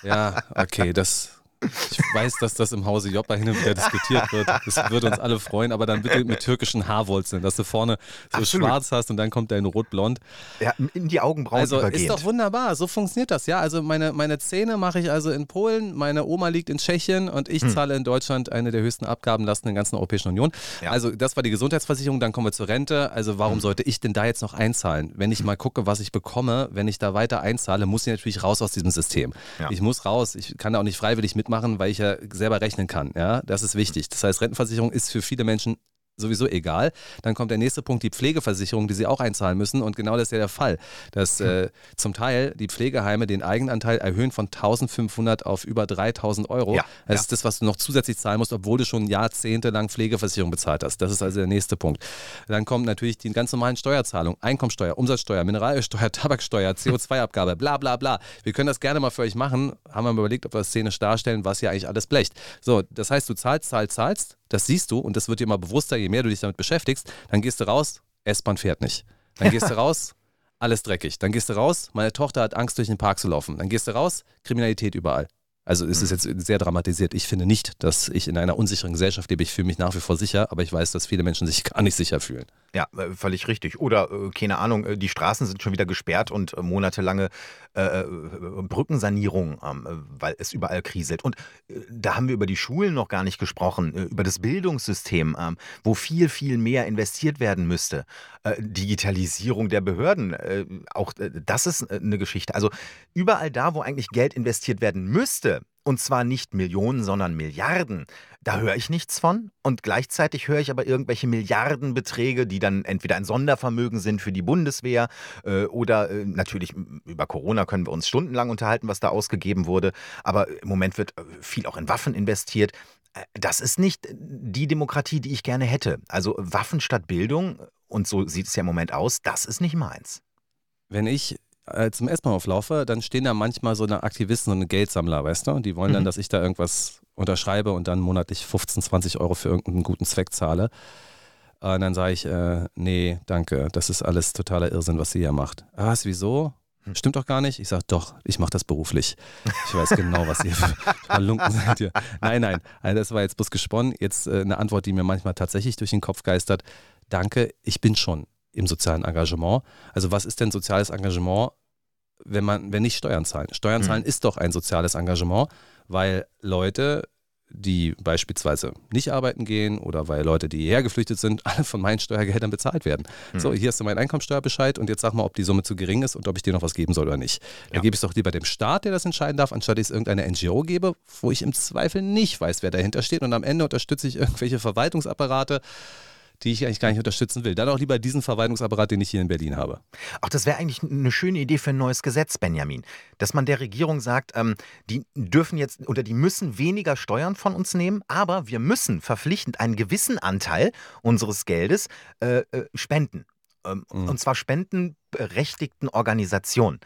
ja, okay, das ich weiß, dass das im Hause Joppa hin und wieder diskutiert wird. Das würde uns alle freuen, aber dann bitte mit türkischen Haarwurzeln, dass du vorne so Absolut. schwarz hast und dann kommt dein rot-blond. Ja, in die Augenbrauen Also übergehend. ist doch wunderbar, so funktioniert das, ja. Also meine, meine Zähne mache ich also in Polen, meine Oma liegt in Tschechien und ich hm. zahle in Deutschland eine der höchsten Abgabenlasten in der ganzen Europäischen Union. Ja. Also das war die Gesundheitsversicherung, dann kommen wir zur Rente. Also warum hm. sollte ich denn da jetzt noch einzahlen? Wenn ich hm. mal gucke, was ich bekomme, wenn ich da weiter einzahle, muss ich natürlich raus aus diesem System. Ja. Ich muss raus, ich kann da auch nicht freiwillig mitmachen, weil ich ja selber rechnen kann. Ja, das ist wichtig. Das heißt, Rentenversicherung ist für viele Menschen sowieso egal. Dann kommt der nächste Punkt, die Pflegeversicherung, die sie auch einzahlen müssen. Und genau das ist ja der Fall, dass äh, zum Teil die Pflegeheime den Eigenanteil erhöhen von 1500 auf über 3000 Euro. Ja, das ja. ist das, was du noch zusätzlich zahlen musst, obwohl du schon jahrzehntelang Pflegeversicherung bezahlt hast. Das ist also der nächste Punkt. Dann kommt natürlich die ganz normalen Steuerzahlungen, Einkommensteuer, Umsatzsteuer, Mineralsteuer, Tabaksteuer, CO2-Abgabe, bla bla bla. Wir können das gerne mal für euch machen. Haben wir mal überlegt, ob wir das szenisch darstellen, was hier eigentlich alles blecht. So, das heißt, du zahlst, zahlst, zahlst, das siehst du und das wird dir immer bewusster, je mehr du dich damit beschäftigst. Dann gehst du raus, S-Bahn fährt nicht. Dann gehst du raus, alles dreckig. Dann gehst du raus, meine Tochter hat Angst, durch den Park zu laufen. Dann gehst du raus, Kriminalität überall. Also es ist mhm. jetzt sehr dramatisiert. Ich finde nicht, dass ich in einer unsicheren Gesellschaft lebe. Ich fühle mich nach wie vor sicher, aber ich weiß, dass viele Menschen sich gar nicht sicher fühlen. Ja, äh, völlig richtig. Oder, äh, keine Ahnung, äh, die Straßen sind schon wieder gesperrt und monatelange äh, Brückensanierung, ähm, weil es überall kriselt. Und da haben wir über die Schulen noch gar nicht gesprochen, über das Bildungssystem, ähm, wo viel, viel mehr investiert werden müsste. Digitalisierung der Behörden, auch das ist eine Geschichte. Also überall da, wo eigentlich Geld investiert werden müsste, und zwar nicht Millionen, sondern Milliarden. Da höre ich nichts von. Und gleichzeitig höre ich aber irgendwelche Milliardenbeträge, die dann entweder ein Sondervermögen sind für die Bundeswehr äh, oder äh, natürlich über Corona können wir uns stundenlang unterhalten, was da ausgegeben wurde. Aber im Moment wird äh, viel auch in Waffen investiert. Äh, das ist nicht die Demokratie, die ich gerne hätte. Also Waffen statt Bildung, und so sieht es ja im Moment aus, das ist nicht meins. Wenn ich äh, zum S-Bahnhof laufe, dann stehen da manchmal so eine Aktivisten und Geldsammler, weißt du? Und die wollen dann, mhm. dass ich da irgendwas unterschreibe und dann monatlich 15, 20 Euro für irgendeinen guten Zweck zahle. Und dann sage ich, äh, nee, danke, das ist alles totaler Irrsinn, was sie hier macht. Ah, was, wieso? Hm. Stimmt doch gar nicht. Ich sage, doch, ich mache das beruflich. Ich weiß genau, was ihr für Halunken seid. Ihr. Nein, nein, also das war jetzt bloß gesponnen. Jetzt äh, eine Antwort, die mir manchmal tatsächlich durch den Kopf geistert. Danke, ich bin schon im sozialen Engagement. Also was ist denn soziales Engagement, wenn man, wenn nicht Steuern zahlen? Steuern zahlen mhm. ist doch ein soziales Engagement, weil Leute, die beispielsweise nicht arbeiten gehen oder weil Leute, die hierher geflüchtet sind, alle von meinen Steuergeldern bezahlt werden. Mhm. So, hier hast du meinen Einkommensteuerbescheid und jetzt sag mal, ob die Summe zu gering ist und ob ich dir noch was geben soll oder nicht. Dann ja. gebe ich es doch lieber dem Staat, der das entscheiden darf, anstatt ich es irgendeiner NGO gebe, wo ich im Zweifel nicht weiß, wer dahinter steht und am Ende unterstütze ich irgendwelche Verwaltungsapparate, die ich eigentlich gar nicht unterstützen will. Dann auch lieber diesen Verwaltungsapparat, den ich hier in Berlin habe. Ach, das wäre eigentlich eine schöne Idee für ein neues Gesetz, Benjamin. Dass man der Regierung sagt, ähm, die dürfen jetzt oder die müssen weniger Steuern von uns nehmen, aber wir müssen verpflichtend einen gewissen Anteil unseres Geldes äh, äh, spenden. Ähm, mhm. Und zwar spendenberechtigten Organisationen.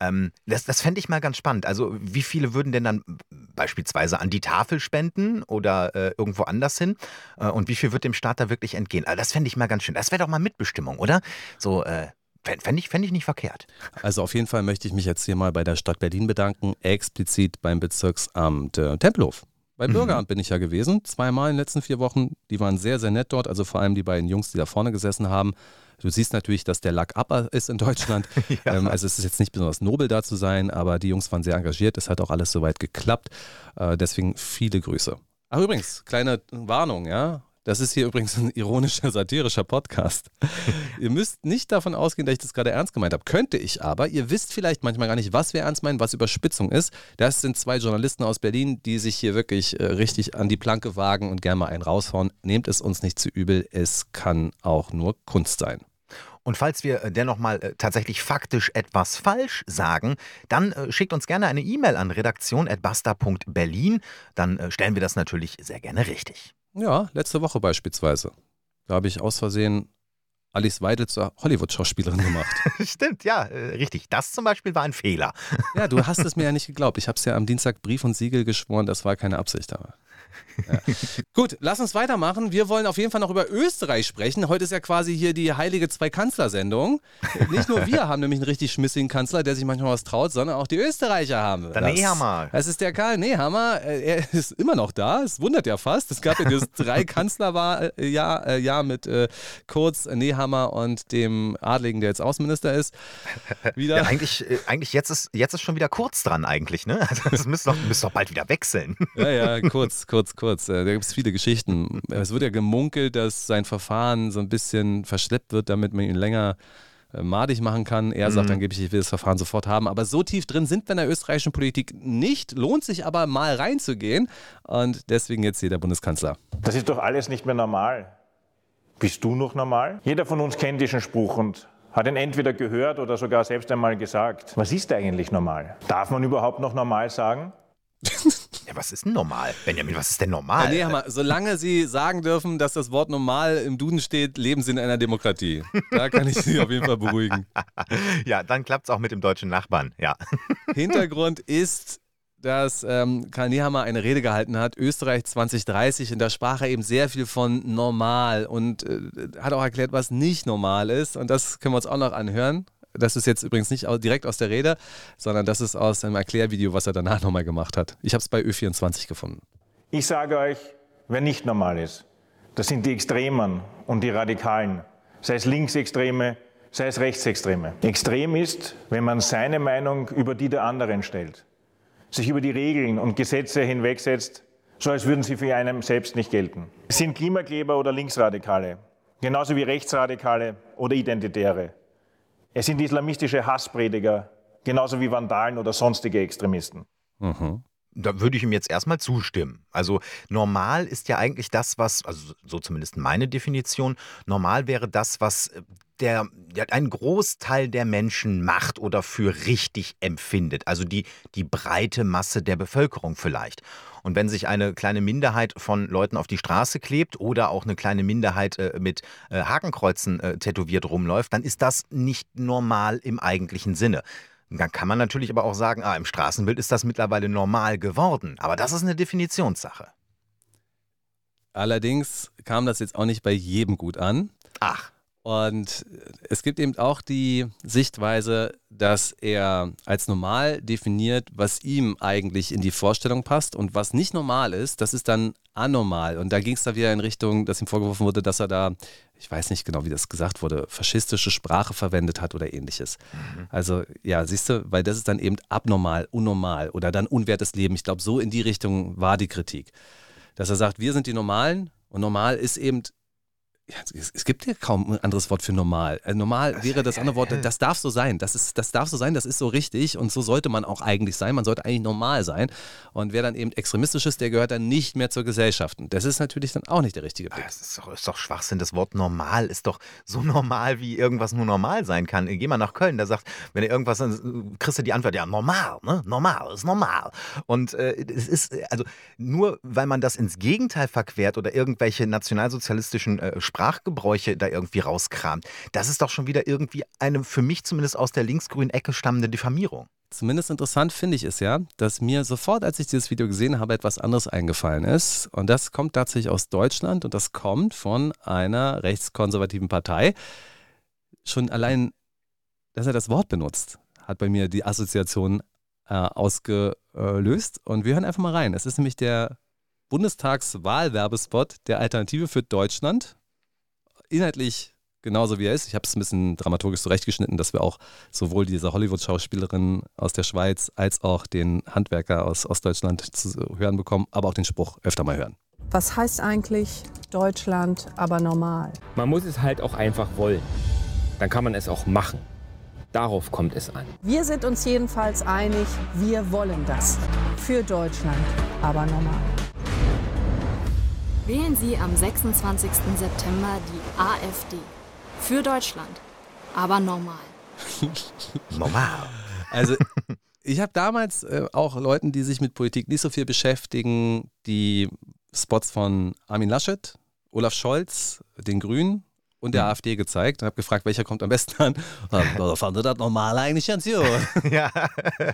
Ähm, das das fände ich mal ganz spannend. Also, wie viele würden denn dann beispielsweise an die Tafel spenden oder äh, irgendwo anders hin? Äh, und wie viel wird dem Staat da wirklich entgehen? Also, das fände ich mal ganz schön. Das wäre doch mal Mitbestimmung, oder? So, äh, Fände ich, fänd ich nicht verkehrt. Also auf jeden Fall möchte ich mich jetzt hier mal bei der Stadt Berlin bedanken, explizit beim Bezirksamt äh, Tempelhof. Beim mhm. Bürgeramt bin ich ja gewesen, zweimal in den letzten vier Wochen. Die waren sehr, sehr nett dort. Also vor allem die beiden Jungs, die da vorne gesessen haben. Du siehst natürlich, dass der Lack ab ist in Deutschland. ja. ähm, also es ist jetzt nicht besonders nobel da zu sein, aber die Jungs waren sehr engagiert. Es hat auch alles soweit geklappt. Äh, deswegen viele Grüße. Ach übrigens, kleine Warnung, ja. Das ist hier übrigens ein ironischer, satirischer Podcast. ihr müsst nicht davon ausgehen, dass ich das gerade ernst gemeint habe. Könnte ich aber. Ihr wisst vielleicht manchmal gar nicht, was wir ernst meinen, was Überspitzung ist. Das sind zwei Journalisten aus Berlin, die sich hier wirklich äh, richtig an die Planke wagen und gerne mal einen raushauen. Nehmt es uns nicht zu übel. Es kann auch nur Kunst sein. Und falls wir äh, dennoch mal äh, tatsächlich faktisch etwas falsch sagen, dann äh, schickt uns gerne eine E-Mail an redaktion.basta.berlin. Dann äh, stellen wir das natürlich sehr gerne richtig. Ja, letzte Woche beispielsweise. Da habe ich aus Versehen Alice Weidel zur Hollywood-Schauspielerin gemacht. Stimmt, ja, äh, richtig. Das zum Beispiel war ein Fehler. ja, du hast es mir ja nicht geglaubt. Ich habe es ja am Dienstag Brief und Siegel geschworen, das war keine Absicht. Aber. Gut, lass uns weitermachen. Wir wollen auf jeden Fall noch über Österreich sprechen. Heute ist ja quasi hier die heilige Zwei-Kanzler-Sendung. Nicht nur wir haben nämlich einen richtig schmissigen Kanzler, der sich manchmal was traut, sondern auch die Österreicher haben. Der Nehammer. Das ist der Karl Nehammer. Äh, er ist immer noch da. Es wundert ja fast. Es gab ja dieses drei Kanzlerjahr äh, Jahr mit äh, Kurz, Nehammer und dem Adligen, der jetzt Außenminister ist. Wieder. Ja, eigentlich, eigentlich jetzt, ist, jetzt ist schon wieder Kurz dran eigentlich. Ne? Also das müsste doch, müsste doch bald wieder wechseln. Ja, ja, kurz, kurz, kurz kurz. Äh, da gibt es viele Geschichten. Es wird ja gemunkelt, dass sein Verfahren so ein bisschen verschleppt wird, damit man ihn länger äh, madig machen kann. Er sagt mhm. angeblich, ich will das Verfahren sofort haben. Aber so tief drin sind wir in der österreichischen Politik nicht. Lohnt sich aber mal reinzugehen. Und deswegen jetzt hier der Bundeskanzler. Das ist doch alles nicht mehr normal. Bist du noch normal? Jeder von uns kennt diesen Spruch und hat ihn entweder gehört oder sogar selbst einmal gesagt. Was ist eigentlich normal? Darf man überhaupt noch normal sagen? Ja, was ist denn normal? Benjamin, was ist denn normal? Ja, nee, Hammer, solange Sie sagen dürfen, dass das Wort normal im Duden steht, leben Sie in einer Demokratie. Da kann ich Sie auf jeden Fall beruhigen. Ja, dann klappt es auch mit dem deutschen Nachbarn, ja. Hintergrund ist, dass ähm, Karl Nehammer eine Rede gehalten hat, Österreich 2030, und da sprach er eben sehr viel von normal und äh, hat auch erklärt, was nicht normal ist. Und das können wir uns auch noch anhören. Das ist jetzt übrigens nicht direkt aus der Rede, sondern das ist aus einem Erklärvideo, was er danach nochmal gemacht hat. Ich habe es bei Ö24 gefunden. Ich sage euch, wer nicht normal ist, das sind die Extremen und die Radikalen, sei es Linksextreme, sei es Rechtsextreme. Extrem ist, wenn man seine Meinung über die der anderen stellt, sich über die Regeln und Gesetze hinwegsetzt, so als würden sie für einen selbst nicht gelten. Es sind Klimakleber oder Linksradikale, genauso wie Rechtsradikale oder Identitäre. Es sind islamistische Hassprediger, genauso wie Vandalen oder sonstige Extremisten. Mhm. Da würde ich ihm jetzt erstmal zustimmen. Also normal ist ja eigentlich das, was, also so zumindest meine Definition, normal wäre das, was äh, der, der ein Großteil der Menschen macht oder für richtig empfindet. Also die, die breite Masse der Bevölkerung vielleicht. Und wenn sich eine kleine Minderheit von Leuten auf die Straße klebt oder auch eine kleine Minderheit äh, mit äh, Hakenkreuzen äh, tätowiert rumläuft, dann ist das nicht normal im eigentlichen Sinne. Dann kann man natürlich aber auch sagen, ah, im Straßenbild ist das mittlerweile normal geworden. Aber das ist eine Definitionssache. Allerdings kam das jetzt auch nicht bei jedem gut an. Ach. Und es gibt eben auch die Sichtweise, dass er als normal definiert, was ihm eigentlich in die Vorstellung passt und was nicht normal ist, das ist dann anormal. Und da ging es da wieder in Richtung, dass ihm vorgeworfen wurde, dass er da, ich weiß nicht genau, wie das gesagt wurde, faschistische Sprache verwendet hat oder ähnliches. Mhm. Also ja, siehst du, weil das ist dann eben abnormal, unnormal oder dann unwertes Leben. Ich glaube, so in die Richtung war die Kritik. Dass er sagt, wir sind die Normalen und normal ist eben es gibt ja kaum ein anderes Wort für normal. Äh, normal wäre das andere Wort, das darf so sein. Das, ist, das darf so sein, das ist so richtig und so sollte man auch eigentlich sein. Man sollte eigentlich normal sein. Und wer dann eben extremistisch ist, der gehört dann nicht mehr zur Gesellschaft. Und das ist natürlich dann auch nicht der richtige Blick. Das ist doch, ist doch Schwachsinn. Das Wort normal ist doch so normal, wie irgendwas nur normal sein kann. Geh mal nach Köln, da sagt, wenn du irgendwas, dann kriegst du die Antwort, ja, normal, ne? Normal, ist normal. Und äh, es ist, also nur weil man das ins Gegenteil verquert oder irgendwelche nationalsozialistischen äh, Sprachen Sprachgebräuche da irgendwie rauskramt. Das ist doch schon wieder irgendwie eine für mich zumindest aus der linksgrünen Ecke stammende Diffamierung. Zumindest interessant finde ich es ja, dass mir sofort, als ich dieses Video gesehen habe, etwas anderes eingefallen ist. Und das kommt tatsächlich aus Deutschland und das kommt von einer rechtskonservativen Partei. Schon allein, dass er das Wort benutzt, hat bei mir die Assoziation äh, ausgelöst. Und wir hören einfach mal rein. Es ist nämlich der Bundestagswahlwerbespot der Alternative für Deutschland inhaltlich genauso wie er ist. Ich habe es ein bisschen dramaturgisch zurechtgeschnitten, dass wir auch sowohl diese Hollywood-Schauspielerin aus der Schweiz als auch den Handwerker aus Ostdeutschland zu hören bekommen, aber auch den Spruch öfter mal hören. Was heißt eigentlich Deutschland aber normal? Man muss es halt auch einfach wollen. Dann kann man es auch machen. Darauf kommt es an. Wir sind uns jedenfalls einig, wir wollen das. Für Deutschland aber normal. Wählen Sie am 26. September die AfD. Für Deutschland. Aber normal. normal. Also, ich habe damals äh, auch Leuten, die sich mit Politik nicht so viel beschäftigen, die Spots von Armin Laschet, Olaf Scholz, den Grünen und der mhm. AfD gezeigt und habe gefragt, welcher kommt am besten an. Da fand er das normal eigentlich ganz gut. ja,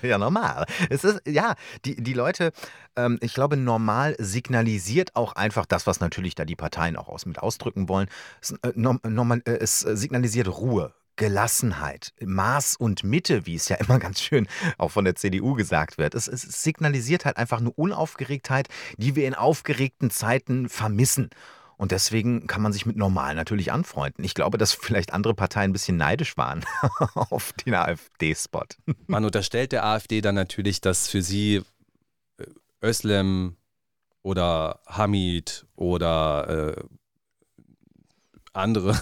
ja, normal. Es ist, ja, die, die Leute, ähm, ich glaube, normal signalisiert auch einfach das, was natürlich da die Parteien auch aus, mit ausdrücken wollen. Es, äh, normal, äh, es signalisiert Ruhe, Gelassenheit, Maß und Mitte, wie es ja immer ganz schön auch von der CDU gesagt wird. Es, es, signalisiert halt einfach eine Unaufgeregtheit, die wir in aufgeregten Zeiten vermissen. Und deswegen kann man sich mit Normal natürlich anfreunden. Ich glaube, dass vielleicht andere Parteien ein bisschen neidisch waren auf den AfD-Spot. Man unterstellt der AfD dann natürlich, dass für sie äh, Özlem oder Hamid oder äh, andere,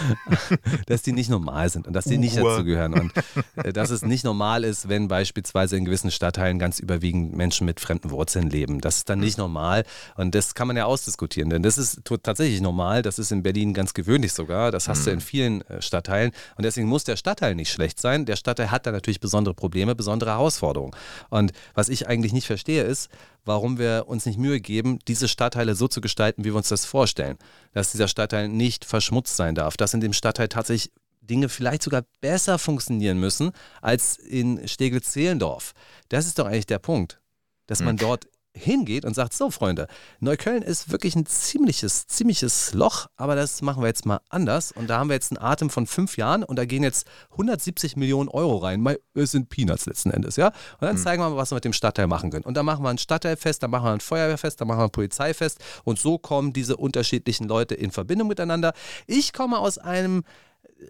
dass die nicht normal sind und dass die nicht dazu gehören. Und äh, dass es nicht normal ist, wenn beispielsweise in gewissen Stadtteilen ganz überwiegend Menschen mit fremden Wurzeln leben. Das ist dann nicht normal und das kann man ja ausdiskutieren, denn das ist tatsächlich normal. Das ist in Berlin ganz gewöhnlich sogar. Das hast du in vielen äh, Stadtteilen und deswegen muss der Stadtteil nicht schlecht sein. Der Stadtteil hat da natürlich besondere Probleme, besondere Herausforderungen. Und was ich eigentlich nicht verstehe ist, warum wir uns nicht Mühe geben, diese Stadtteile so zu gestalten, wie wir uns das vorstellen. Dass dieser Stadtteil nicht verschmutzt sein darf, dass in dem Stadtteil tatsächlich Dinge vielleicht sogar besser funktionieren müssen als in Steglitz-Zehlendorf. Das ist doch eigentlich der Punkt, dass man hm. dort hingeht und sagt, so Freunde, Neukölln ist wirklich ein ziemliches, ziemliches Loch, aber das machen wir jetzt mal anders. Und da haben wir jetzt einen Atem von fünf Jahren und da gehen jetzt 170 Millionen Euro rein. Es sind Peanuts letzten Endes, ja. Und dann mhm. zeigen wir mal, was wir mit dem Stadtteil machen können. Und dann machen wir ein Stadtteilfest, dann machen wir ein Feuerwehrfest, dann machen wir ein Polizeifest. Und so kommen diese unterschiedlichen Leute in Verbindung miteinander. Ich komme aus einem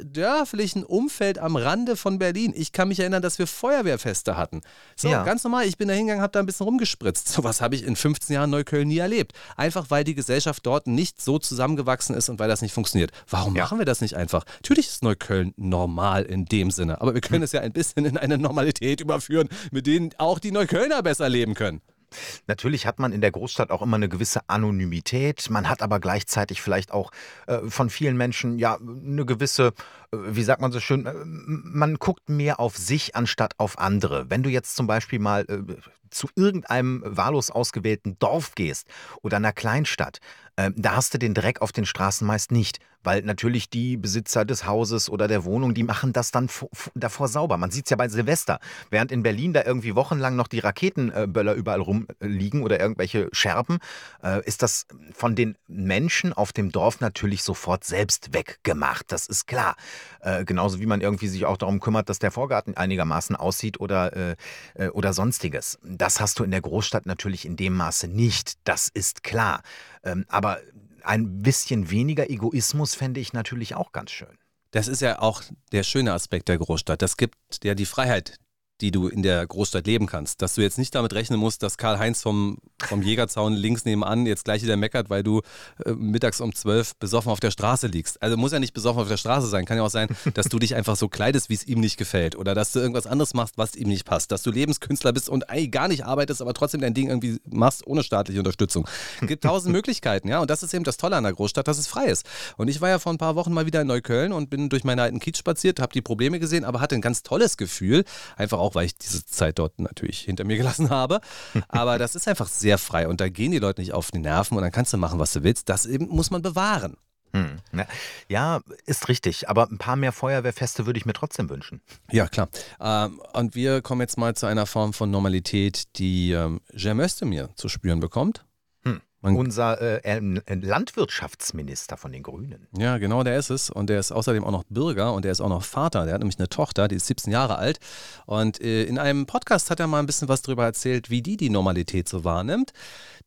dörflichen Umfeld am Rande von Berlin. Ich kann mich erinnern, dass wir Feuerwehrfeste hatten. So, ja. ganz normal. Ich bin da hingegangen, habe da ein bisschen rumgespritzt. So was habe ich in 15 Jahren Neukölln nie erlebt. Einfach weil die Gesellschaft dort nicht so zusammengewachsen ist und weil das nicht funktioniert. Warum ja. machen wir das nicht einfach? Natürlich ist Neukölln normal in dem Sinne, aber wir können hm. es ja ein bisschen in eine Normalität überführen, mit denen auch die Neuköllner besser leben können. Natürlich hat man in der Großstadt auch immer eine gewisse Anonymität. Man hat aber gleichzeitig vielleicht auch äh, von vielen Menschen ja eine gewisse, äh, wie sagt man so schön, äh, man guckt mehr auf sich anstatt auf andere. Wenn du jetzt zum Beispiel mal äh, zu irgendeinem wahllos ausgewählten Dorf gehst oder einer Kleinstadt, ähm, da hast du den Dreck auf den Straßen meist nicht, weil natürlich die Besitzer des Hauses oder der Wohnung, die machen das dann davor sauber. Man sieht es ja bei Silvester. Während in Berlin da irgendwie wochenlang noch die Raketenböller überall rumliegen oder irgendwelche Scherben, äh, ist das von den Menschen auf dem Dorf natürlich sofort selbst weggemacht. Das ist klar. Äh, genauso wie man irgendwie sich auch darum kümmert, dass der Vorgarten einigermaßen aussieht oder, äh, oder sonstiges. Das hast du in der Großstadt natürlich in dem Maße nicht. Das ist klar. Ähm, aber ein bisschen weniger Egoismus fände ich natürlich auch ganz schön. Das ist ja auch der schöne Aspekt der Großstadt. Das gibt ja die Freiheit, die du in der Großstadt leben kannst. Dass du jetzt nicht damit rechnen musst, dass Karl-Heinz vom, vom Jägerzaun links nebenan jetzt gleich wieder meckert, weil du äh, mittags um zwölf besoffen auf der Straße liegst. Also muss ja nicht besoffen auf der Straße sein. Kann ja auch sein, dass du dich einfach so kleidest, wie es ihm nicht gefällt. Oder dass du irgendwas anderes machst, was ihm nicht passt. Dass du Lebenskünstler bist und eigentlich gar nicht arbeitest, aber trotzdem dein Ding irgendwie machst, ohne staatliche Unterstützung. Es gibt tausend Möglichkeiten, ja. Und das ist eben das Tolle an der Großstadt, dass es frei ist. Und ich war ja vor ein paar Wochen mal wieder in Neukölln und bin durch meine alten Kiez spaziert, habe die Probleme gesehen, aber hatte ein ganz tolles Gefühl. Einfach auch, weil ich diese Zeit dort natürlich hinter mir gelassen habe. Aber das ist einfach sehr frei und da gehen die Leute nicht auf die Nerven und dann kannst du machen, was du willst. Das eben muss man bewahren. Hm. Ja, ist richtig. Aber ein paar mehr Feuerwehrfeste würde ich mir trotzdem wünschen. Ja, klar. Ähm, und wir kommen jetzt mal zu einer Form von Normalität, die ähm, Jem Özdemir zu spüren bekommt. Man Unser äh, Landwirtschaftsminister von den Grünen. Ja, genau, der ist es. Und der ist außerdem auch noch Bürger und der ist auch noch Vater. Der hat nämlich eine Tochter, die ist 17 Jahre alt. Und äh, in einem Podcast hat er mal ein bisschen was darüber erzählt, wie die die Normalität so wahrnimmt.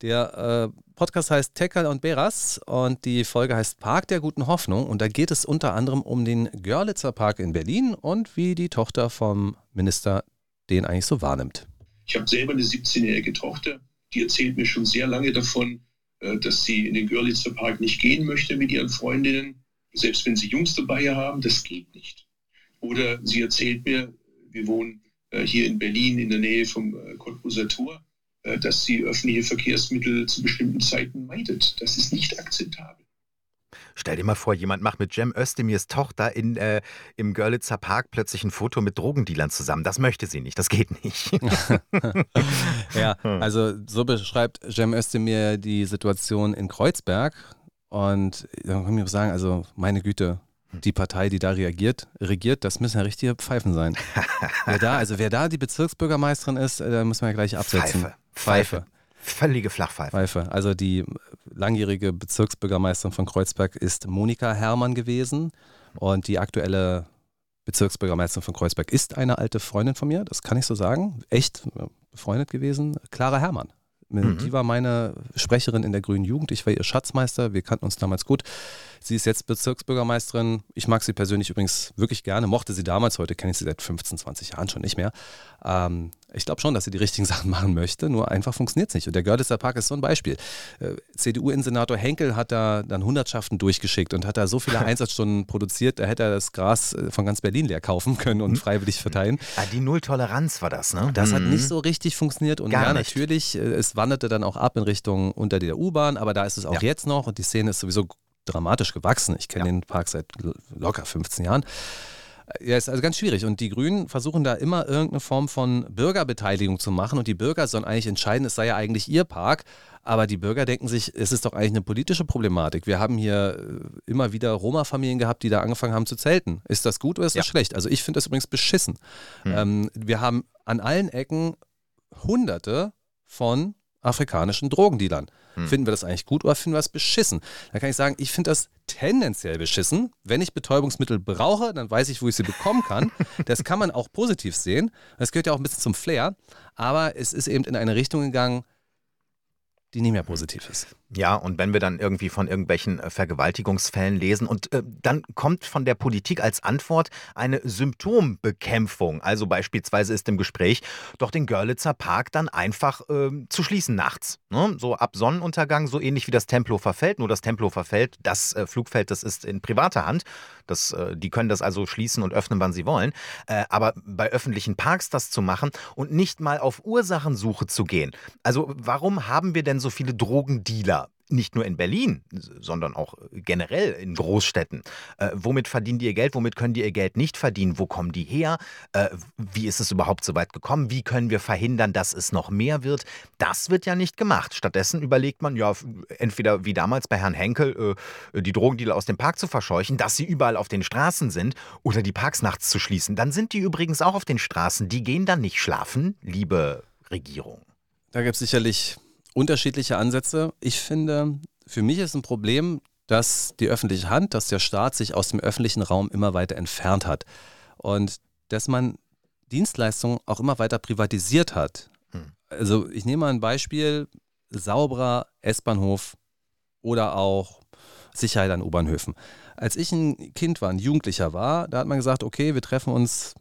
Der äh, Podcast heißt Tekal und Beras und die Folge heißt Park der guten Hoffnung. Und da geht es unter anderem um den Görlitzer Park in Berlin und wie die Tochter vom Minister den eigentlich so wahrnimmt. Ich habe selber eine 17-jährige Tochter die erzählt mir schon sehr lange davon, äh, dass sie in den Görlitzer Park nicht gehen möchte mit ihren Freundinnen, selbst wenn sie Jungs dabei haben, das geht nicht. Oder sie erzählt mir, wir wohnen äh, hier in Berlin in der Nähe vom äh, Cottbuser Tor, dass sie öffentliche Verkehrsmittel zu bestimmten Zeiten meidet. Das ist nicht akzeptabel. Stell dir mal vor, jemand macht mit Jem Özdemirs Tochter in, äh, im Görlitzer Park plötzlich ein Foto mit Drogendealern zusammen. Das möchte sie nicht, das geht nicht. ja, also so beschreibt Jem Özdemir die Situation in Kreuzberg. Und dann kann ich auch sagen, also meine Güte, die Partei, die da reagiert, regiert, das müssen ja richtige Pfeifen sein. wer da, also wer da die Bezirksbürgermeisterin ist, äh, da muss man ja gleich absetzen. Pfeife. Pfeife. Völlige Flachpfeife. Pfeife. Also die langjährige Bezirksbürgermeisterin von Kreuzberg ist Monika Herrmann gewesen und die aktuelle Bezirksbürgermeisterin von Kreuzberg ist eine alte Freundin von mir, das kann ich so sagen, echt befreundet gewesen, Clara Herrmann. Mhm. Die war meine Sprecherin in der Grünen Jugend. Ich war ihr Schatzmeister. Wir kannten uns damals gut. Sie ist jetzt Bezirksbürgermeisterin. Ich mag sie persönlich übrigens wirklich gerne. Mochte sie damals. Heute kenne ich sie seit 15, 20 Jahren schon nicht mehr. Ähm, ich glaube schon, dass sie die richtigen Sachen machen möchte, nur einfach funktioniert es nicht. Und der Görlitzer Park ist so ein Beispiel. Äh, CDU-Innensenator Henkel hat da dann Hundertschaften durchgeschickt und hat da so viele Einsatzstunden produziert, da hätte er das Gras äh, von ganz Berlin leer kaufen können und mhm. freiwillig verteilen. Ah, die Nulltoleranz war das, ne? Das mhm. hat nicht so richtig funktioniert und Gar ja, nicht. natürlich, äh, es wanderte dann auch ab in Richtung unter der U-Bahn, aber da ist es auch ja. jetzt noch und die Szene ist sowieso dramatisch gewachsen. Ich kenne ja. den Park seit locker 15 Jahren. Ja, ist also ganz schwierig. Und die Grünen versuchen da immer irgendeine Form von Bürgerbeteiligung zu machen. Und die Bürger sollen eigentlich entscheiden, es sei ja eigentlich ihr Park. Aber die Bürger denken sich, es ist doch eigentlich eine politische Problematik. Wir haben hier äh, immer wieder Roma-Familien gehabt, die da angefangen haben zu zelten. Ist das gut oder ist ja. das schlecht? Also ich finde das übrigens beschissen. Hm. Ähm, wir haben an allen Ecken Hunderte von afrikanischen Drogendealern. Hm. Finden wir das eigentlich gut oder finden wir es beschissen? Da kann ich sagen, ich finde das tendenziell beschissen. Wenn ich Betäubungsmittel brauche, dann weiß ich, wo ich sie bekommen kann. Das kann man auch positiv sehen. Das gehört ja auch ein bisschen zum Flair. Aber es ist eben in eine Richtung gegangen, die nicht mehr positiv ist. Ja, und wenn wir dann irgendwie von irgendwelchen äh, Vergewaltigungsfällen lesen und äh, dann kommt von der Politik als Antwort eine Symptombekämpfung. Also beispielsweise ist im Gespräch, doch den Görlitzer Park dann einfach äh, zu schließen nachts. Ne? So ab Sonnenuntergang, so ähnlich wie das Tempelhofer Feld. Nur das Tempelhofer Feld, das äh, Flugfeld, das ist in privater Hand. Das, äh, die können das also schließen und öffnen, wann sie wollen. Äh, aber bei öffentlichen Parks das zu machen und nicht mal auf Ursachensuche zu gehen. Also warum haben wir denn so viele Drogendealer? nicht nur in Berlin, sondern auch generell in Großstädten. Äh, womit verdienen die ihr Geld? Womit können die ihr Geld nicht verdienen? Wo kommen die her? Äh, wie ist es überhaupt so weit gekommen? Wie können wir verhindern, dass es noch mehr wird? Das wird ja nicht gemacht. Stattdessen überlegt man ja entweder wie damals bei Herrn Henkel äh, die Drogendealer aus dem Park zu verscheuchen, dass sie überall auf den Straßen sind oder die Parks nachts zu schließen. Dann sind die übrigens auch auf den Straßen. Die gehen dann nicht schlafen, liebe Regierung. Da gibt es sicherlich unterschiedliche Ansätze. Ich finde, für mich ist ein Problem, dass die öffentliche Hand, dass der Staat sich aus dem öffentlichen Raum immer weiter entfernt hat und dass man Dienstleistungen auch immer weiter privatisiert hat. Hm. Also ich nehme mal ein Beispiel, sauberer S-Bahnhof oder auch Sicherheit an U-Bahnhöfen. Als ich ein Kind war, ein Jugendlicher war, da hat man gesagt, okay, wir treffen uns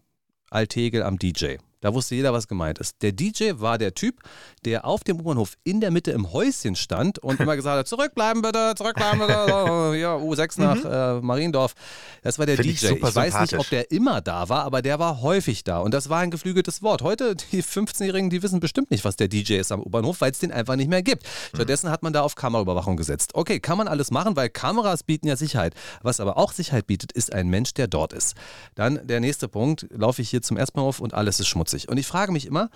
Alltegel am DJ. Da wusste jeder, was gemeint ist. Der DJ war der Typ, der auf dem U-Bahnhof in der Mitte im Häuschen stand und immer gesagt hat, zurückbleiben bitte, zurückbleiben bitte, ja, U6 nach mhm. äh, Mariendorf. Das war der Find DJ. Ich, ich weiß nicht, ob der immer da war, aber der war häufig da und das war ein geflügeltes Wort. Heute, die 15-Jährigen, die wissen bestimmt nicht, was der DJ ist am U-Bahnhof, weil es den einfach nicht mehr gibt. Mhm. Stattdessen hat man da auf Kameraüberwachung gesetzt. Okay, kann man alles machen, weil Kameras bieten ja Sicherheit. Was aber auch Sicherheit bietet, ist ein Mensch, der dort ist. Dann der nächste Punkt, laufe ich hier zum Erstbahnhof und alles ist schmutzig. 50. Und ich frage mich immer,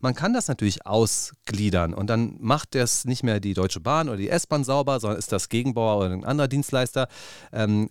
man kann das natürlich ausgliedern und dann macht das nicht mehr die Deutsche Bahn oder die S-Bahn sauber, sondern ist das Gegenbauer oder ein anderer Dienstleister. Ähm,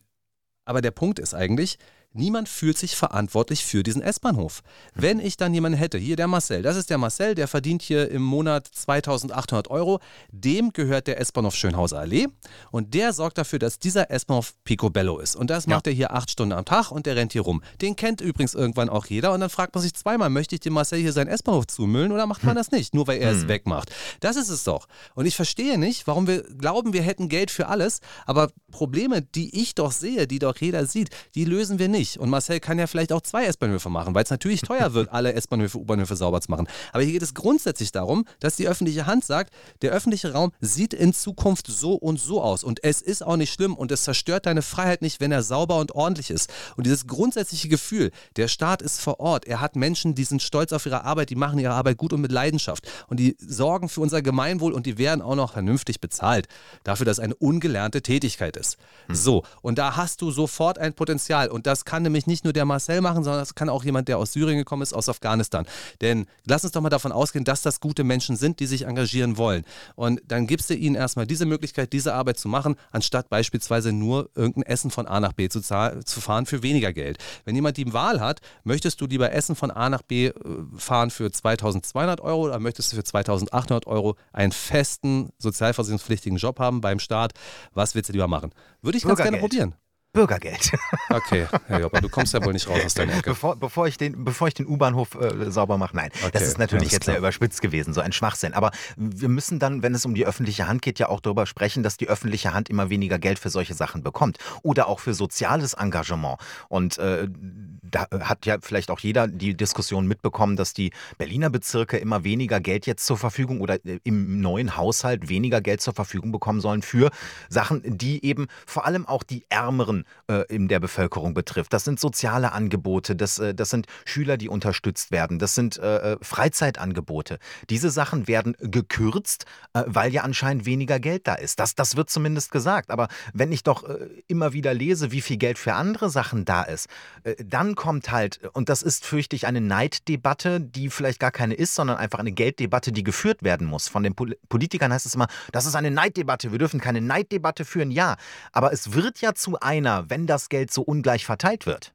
aber der Punkt ist eigentlich, Niemand fühlt sich verantwortlich für diesen S-Bahnhof. Wenn ich dann jemanden hätte, hier der Marcel, das ist der Marcel, der verdient hier im Monat 2800 Euro, dem gehört der S-Bahnhof Schönhauser Allee und der sorgt dafür, dass dieser S-Bahnhof Picobello ist. Und das macht ja. er hier acht Stunden am Tag und der rennt hier rum. Den kennt übrigens irgendwann auch jeder und dann fragt man sich zweimal, möchte ich dem Marcel hier seinen S-Bahnhof zumüllen oder macht man das nicht, nur weil er es hm. wegmacht. Das ist es doch. Und ich verstehe nicht, warum wir glauben, wir hätten Geld für alles, aber Probleme, die ich doch sehe, die doch jeder sieht, die lösen wir nicht nicht. Und Marcel kann ja vielleicht auch zwei S-Bahnhöfe machen, weil es natürlich teuer wird, alle S-Bahnhöfe, U-Bahnhöfe sauber zu machen. Aber hier geht es grundsätzlich darum, dass die öffentliche Hand sagt, der öffentliche Raum sieht in Zukunft so und so aus. Und es ist auch nicht schlimm und es zerstört deine Freiheit nicht, wenn er sauber und ordentlich ist. Und dieses grundsätzliche Gefühl, der Staat ist vor Ort, er hat Menschen, die sind stolz auf ihre Arbeit, die machen ihre Arbeit gut und mit Leidenschaft. Und die sorgen für unser Gemeinwohl und die werden auch noch vernünftig bezahlt. Dafür, dass es eine ungelernte Tätigkeit ist. Hm. So, und da hast du sofort ein Potenzial. Und das kann nämlich nicht nur der Marcel machen, sondern das kann auch jemand, der aus Syrien gekommen ist, aus Afghanistan. Denn lass uns doch mal davon ausgehen, dass das gute Menschen sind, die sich engagieren wollen. Und dann gibst du ihnen erstmal diese Möglichkeit, diese Arbeit zu machen, anstatt beispielsweise nur irgendein Essen von A nach B zu, zu fahren für weniger Geld. Wenn jemand die Wahl hat, möchtest du lieber Essen von A nach B äh, fahren für 2200 Euro oder möchtest du für 2800 Euro einen festen sozialversicherungspflichtigen Job haben beim Staat? Was willst du lieber machen? Würde ich ganz gerne probieren. Bürgergeld. Okay, Herr Jopper, du kommst ja wohl nicht raus aus deiner Ecke. Bevor, bevor ich den, bevor ich den U-Bahnhof äh, sauber mache, nein. Okay, das ist natürlich jetzt klar. sehr überspitzt gewesen, so ein Schwachsinn. Aber wir müssen dann, wenn es um die öffentliche Hand geht, ja auch darüber sprechen, dass die öffentliche Hand immer weniger Geld für solche Sachen bekommt. Oder auch für soziales Engagement. Und äh, da hat ja vielleicht auch jeder die Diskussion mitbekommen, dass die Berliner Bezirke immer weniger Geld jetzt zur Verfügung oder äh, im neuen Haushalt weniger Geld zur Verfügung bekommen sollen für Sachen, die eben vor allem auch die ärmeren äh, in der Bevölkerung betrifft. Das sind soziale Angebote, das, äh, das sind Schüler, die unterstützt werden, das sind äh, äh Freizeitangebote. Diese Sachen werden gekürzt, äh, weil ja anscheinend weniger Geld da ist. Das, das wird zumindest gesagt. Aber wenn ich doch äh, immer wieder lese, wie viel Geld für andere Sachen da ist, dann kommt halt, und das ist, fürchte ich, eine Neiddebatte, die vielleicht gar keine ist, sondern einfach eine Gelddebatte, die geführt werden muss. Von den Pol Politikern heißt es immer, das ist eine Neiddebatte, wir dürfen keine Neiddebatte führen, ja. Aber es wird ja zu einer Gewinner, wenn das Geld so ungleich verteilt wird?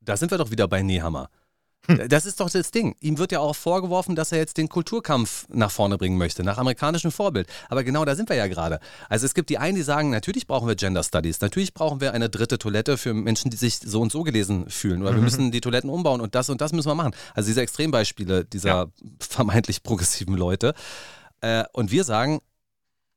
Da sind wir doch wieder bei Nehammer. Hm. Das ist doch das Ding. Ihm wird ja auch vorgeworfen, dass er jetzt den Kulturkampf nach vorne bringen möchte, nach amerikanischem Vorbild. Aber genau da sind wir ja gerade. Also es gibt die einen, die sagen, natürlich brauchen wir Gender Studies, natürlich brauchen wir eine dritte Toilette für Menschen, die sich so und so gelesen fühlen. Oder wir mhm. müssen die Toiletten umbauen und das und das müssen wir machen. Also diese Extrembeispiele dieser ja. vermeintlich progressiven Leute. Äh, und wir sagen,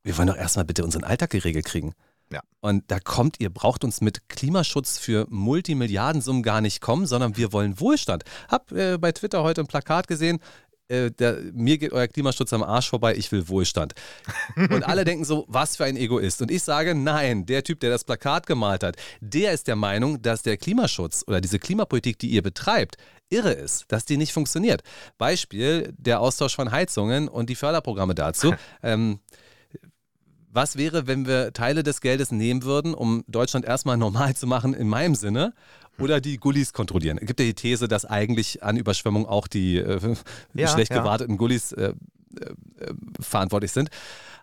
wir wollen doch erstmal bitte unseren Alltag geregelt kriegen. Ja. Und da kommt, ihr braucht uns mit Klimaschutz für Multimilliardensummen gar nicht kommen, sondern wir wollen Wohlstand. Hab äh, bei Twitter heute ein Plakat gesehen, äh, der, mir geht euer Klimaschutz am Arsch vorbei, ich will Wohlstand. Und alle denken so, was für ein Egoist. Und ich sage, nein, der Typ, der das Plakat gemalt hat, der ist der Meinung, dass der Klimaschutz oder diese Klimapolitik, die ihr betreibt, irre ist, dass die nicht funktioniert. Beispiel der Austausch von Heizungen und die Förderprogramme dazu. ähm, was wäre, wenn wir Teile des Geldes nehmen würden, um Deutschland erstmal normal zu machen, in meinem Sinne, oder die Gullis kontrollieren? Es gibt ja die These, dass eigentlich an Überschwemmung auch die äh, ja, schlecht ja. gewarteten Gullis äh, äh, verantwortlich sind.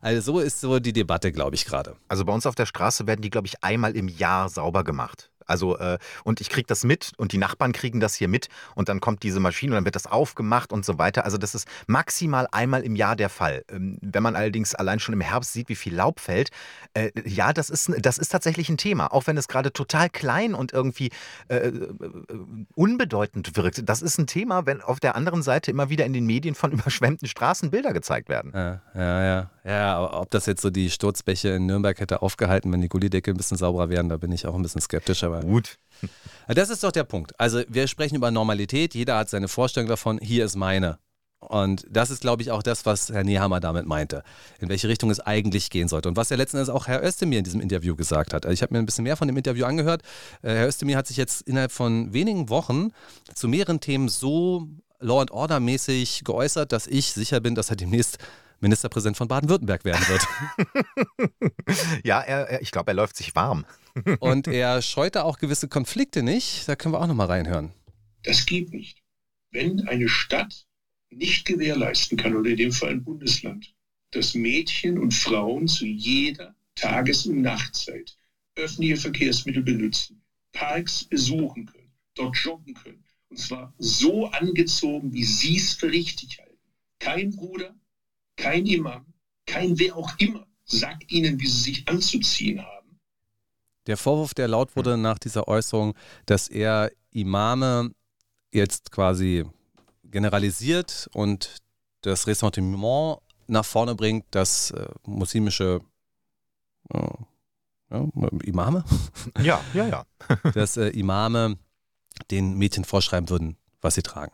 Also so ist so die Debatte, glaube ich, gerade. Also bei uns auf der Straße werden die, glaube ich, einmal im Jahr sauber gemacht. Also, äh, und ich kriege das mit und die Nachbarn kriegen das hier mit und dann kommt diese Maschine und dann wird das aufgemacht und so weiter. Also, das ist maximal einmal im Jahr der Fall. Ähm, wenn man allerdings allein schon im Herbst sieht, wie viel Laub fällt, äh, ja, das ist, das ist tatsächlich ein Thema. Auch wenn es gerade total klein und irgendwie äh, äh unbedeutend wirkt. Das ist ein Thema, wenn auf der anderen Seite immer wieder in den Medien von überschwemmten Straßen Bilder gezeigt werden. Ja, ja, ja. Ja, aber ob das jetzt so die Sturzbäche in Nürnberg hätte aufgehalten, wenn die Gullidecke ein bisschen sauberer wären, da bin ich auch ein bisschen skeptisch. Aber Gut. Das ist doch der Punkt. Also wir sprechen über Normalität, jeder hat seine Vorstellung davon, hier ist meine. Und das ist, glaube ich, auch das, was Herr Nehammer damit meinte, in welche Richtung es eigentlich gehen sollte. Und was ja letzten Endes auch Herr Özdemir in diesem Interview gesagt hat. Also ich habe mir ein bisschen mehr von dem Interview angehört. Äh, Herr Özdemir hat sich jetzt innerhalb von wenigen Wochen zu mehreren Themen so Law and Order mäßig geäußert, dass ich sicher bin, dass er demnächst Ministerpräsident von Baden-Württemberg werden wird. ja, er, er, ich glaube, er läuft sich warm. Und er scheute auch gewisse Konflikte nicht. Da können wir auch nochmal reinhören. Das geht nicht. Wenn eine Stadt nicht gewährleisten kann, oder in dem Fall ein Bundesland, dass Mädchen und Frauen zu jeder Tages- und Nachtzeit öffentliche Verkehrsmittel benutzen, Parks besuchen können, dort joggen können, und zwar so angezogen, wie sie es für richtig halten. Kein Bruder, kein Imam, kein wer auch immer sagt ihnen, wie sie sich anzuziehen haben. Der Vorwurf, der laut wurde nach dieser Äußerung, dass er Imame jetzt quasi generalisiert und das Ressentiment nach vorne bringt, dass äh, muslimische äh, ja, Imame, ja, ja, ja, dass äh, Imame den Mädchen vorschreiben würden, was sie tragen.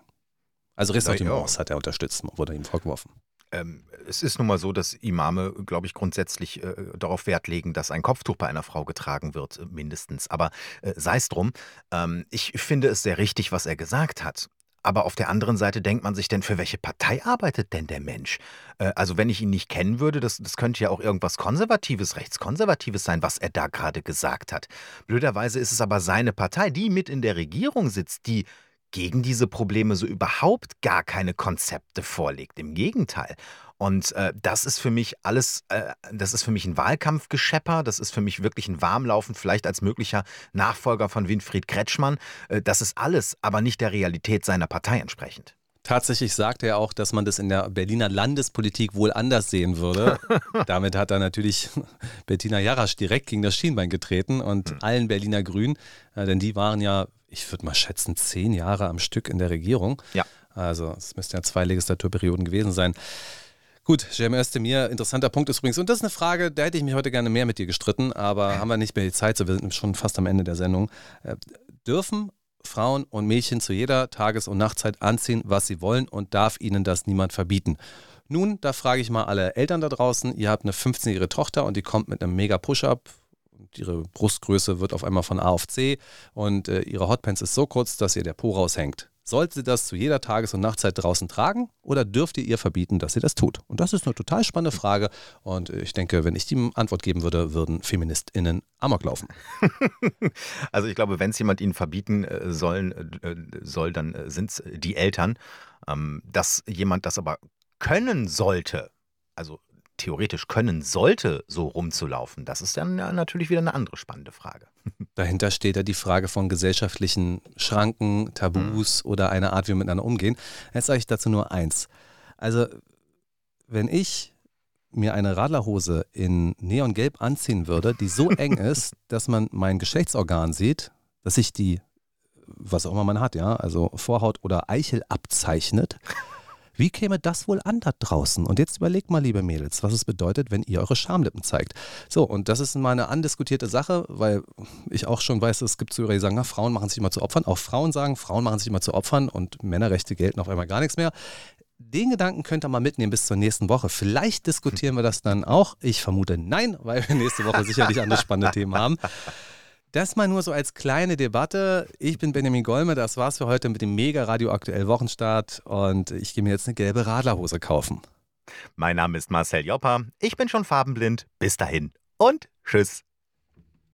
Also Ressentiments ja, hat er unterstützt, wurde ihm vorgeworfen. Ähm, es ist nun mal so, dass Imame, glaube ich, grundsätzlich äh, darauf Wert legen, dass ein Kopftuch bei einer Frau getragen wird, äh, mindestens. Aber äh, sei es drum. Ähm, ich finde es sehr richtig, was er gesagt hat. Aber auf der anderen Seite denkt man sich denn, für welche Partei arbeitet denn der Mensch? Äh, also wenn ich ihn nicht kennen würde, das, das könnte ja auch irgendwas Konservatives, Rechtskonservatives sein, was er da gerade gesagt hat. Blöderweise ist es aber seine Partei, die mit in der Regierung sitzt, die gegen diese Probleme so überhaupt gar keine Konzepte vorlegt. Im Gegenteil. Und äh, das ist für mich alles, äh, das ist für mich ein Wahlkampfgeschepper, das ist für mich wirklich ein Warmlaufen, vielleicht als möglicher Nachfolger von Winfried Kretschmann. Äh, das ist alles, aber nicht der Realität seiner Partei entsprechend. Tatsächlich sagte er auch, dass man das in der Berliner Landespolitik wohl anders sehen würde. Damit hat er natürlich Bettina Jarasch direkt gegen das Schienbein getreten und hm. allen Berliner Grünen, äh, denn die waren ja ich würde mal schätzen, zehn Jahre am Stück in der Regierung. Ja. Also es müssten ja zwei Legislaturperioden gewesen sein. Gut, Jem Özdemir, interessanter Punkt ist übrigens, und das ist eine Frage, da hätte ich mich heute gerne mehr mit dir gestritten, aber haben wir nicht mehr die Zeit, so wir sind schon fast am Ende der Sendung. Äh, dürfen Frauen und Mädchen zu jeder Tages- und Nachtzeit anziehen, was sie wollen und darf ihnen das niemand verbieten? Nun, da frage ich mal alle Eltern da draußen, ihr habt eine 15-jährige Tochter und die kommt mit einem mega Push-Up ihre Brustgröße wird auf einmal von A auf C und äh, ihre Hotpants ist so kurz, dass ihr der Po raushängt. Sollte sie das zu jeder Tages- und Nachtzeit draußen tragen oder dürft ihr ihr verbieten, dass sie das tut? Und das ist eine total spannende Frage. Und ich denke, wenn ich die Antwort geben würde, würden FeministInnen Amok laufen. Also ich glaube, wenn es jemand ihnen verbieten äh, sollen, äh, soll, dann äh, sind es die Eltern. Ähm, dass jemand das aber können sollte, also theoretisch können sollte, so rumzulaufen, das ist dann natürlich wieder eine andere spannende Frage. Dahinter steht ja die Frage von gesellschaftlichen Schranken, Tabus mhm. oder einer Art, wie wir miteinander umgehen. Jetzt sage ich dazu nur eins. Also, wenn ich mir eine Radlerhose in Neongelb anziehen würde, die so eng ist, dass man mein Geschlechtsorgan sieht, dass sich die, was auch immer man hat, ja, also Vorhaut oder Eichel abzeichnet, wie käme das wohl an da draußen? Und jetzt überlegt mal, liebe Mädels, was es bedeutet, wenn ihr eure Schamlippen zeigt. So, und das ist mal eine andiskutierte Sache, weil ich auch schon weiß, es gibt Zuhörer, die sagen, na, Frauen machen sich immer zu Opfern. Auch Frauen sagen, Frauen machen sich immer zu Opfern und Männerrechte gelten auf einmal gar nichts mehr. Den Gedanken könnt ihr mal mitnehmen bis zur nächsten Woche. Vielleicht diskutieren wir das dann auch. Ich vermute nein, weil wir nächste Woche sicherlich andere spannende Themen haben. Das mal nur so als kleine Debatte. Ich bin Benjamin Golme, das war's für heute mit dem Mega Radio Aktuell Wochenstart und ich gehe mir jetzt eine gelbe Radlerhose kaufen. Mein Name ist Marcel Joppa, ich bin schon farbenblind. Bis dahin und tschüss.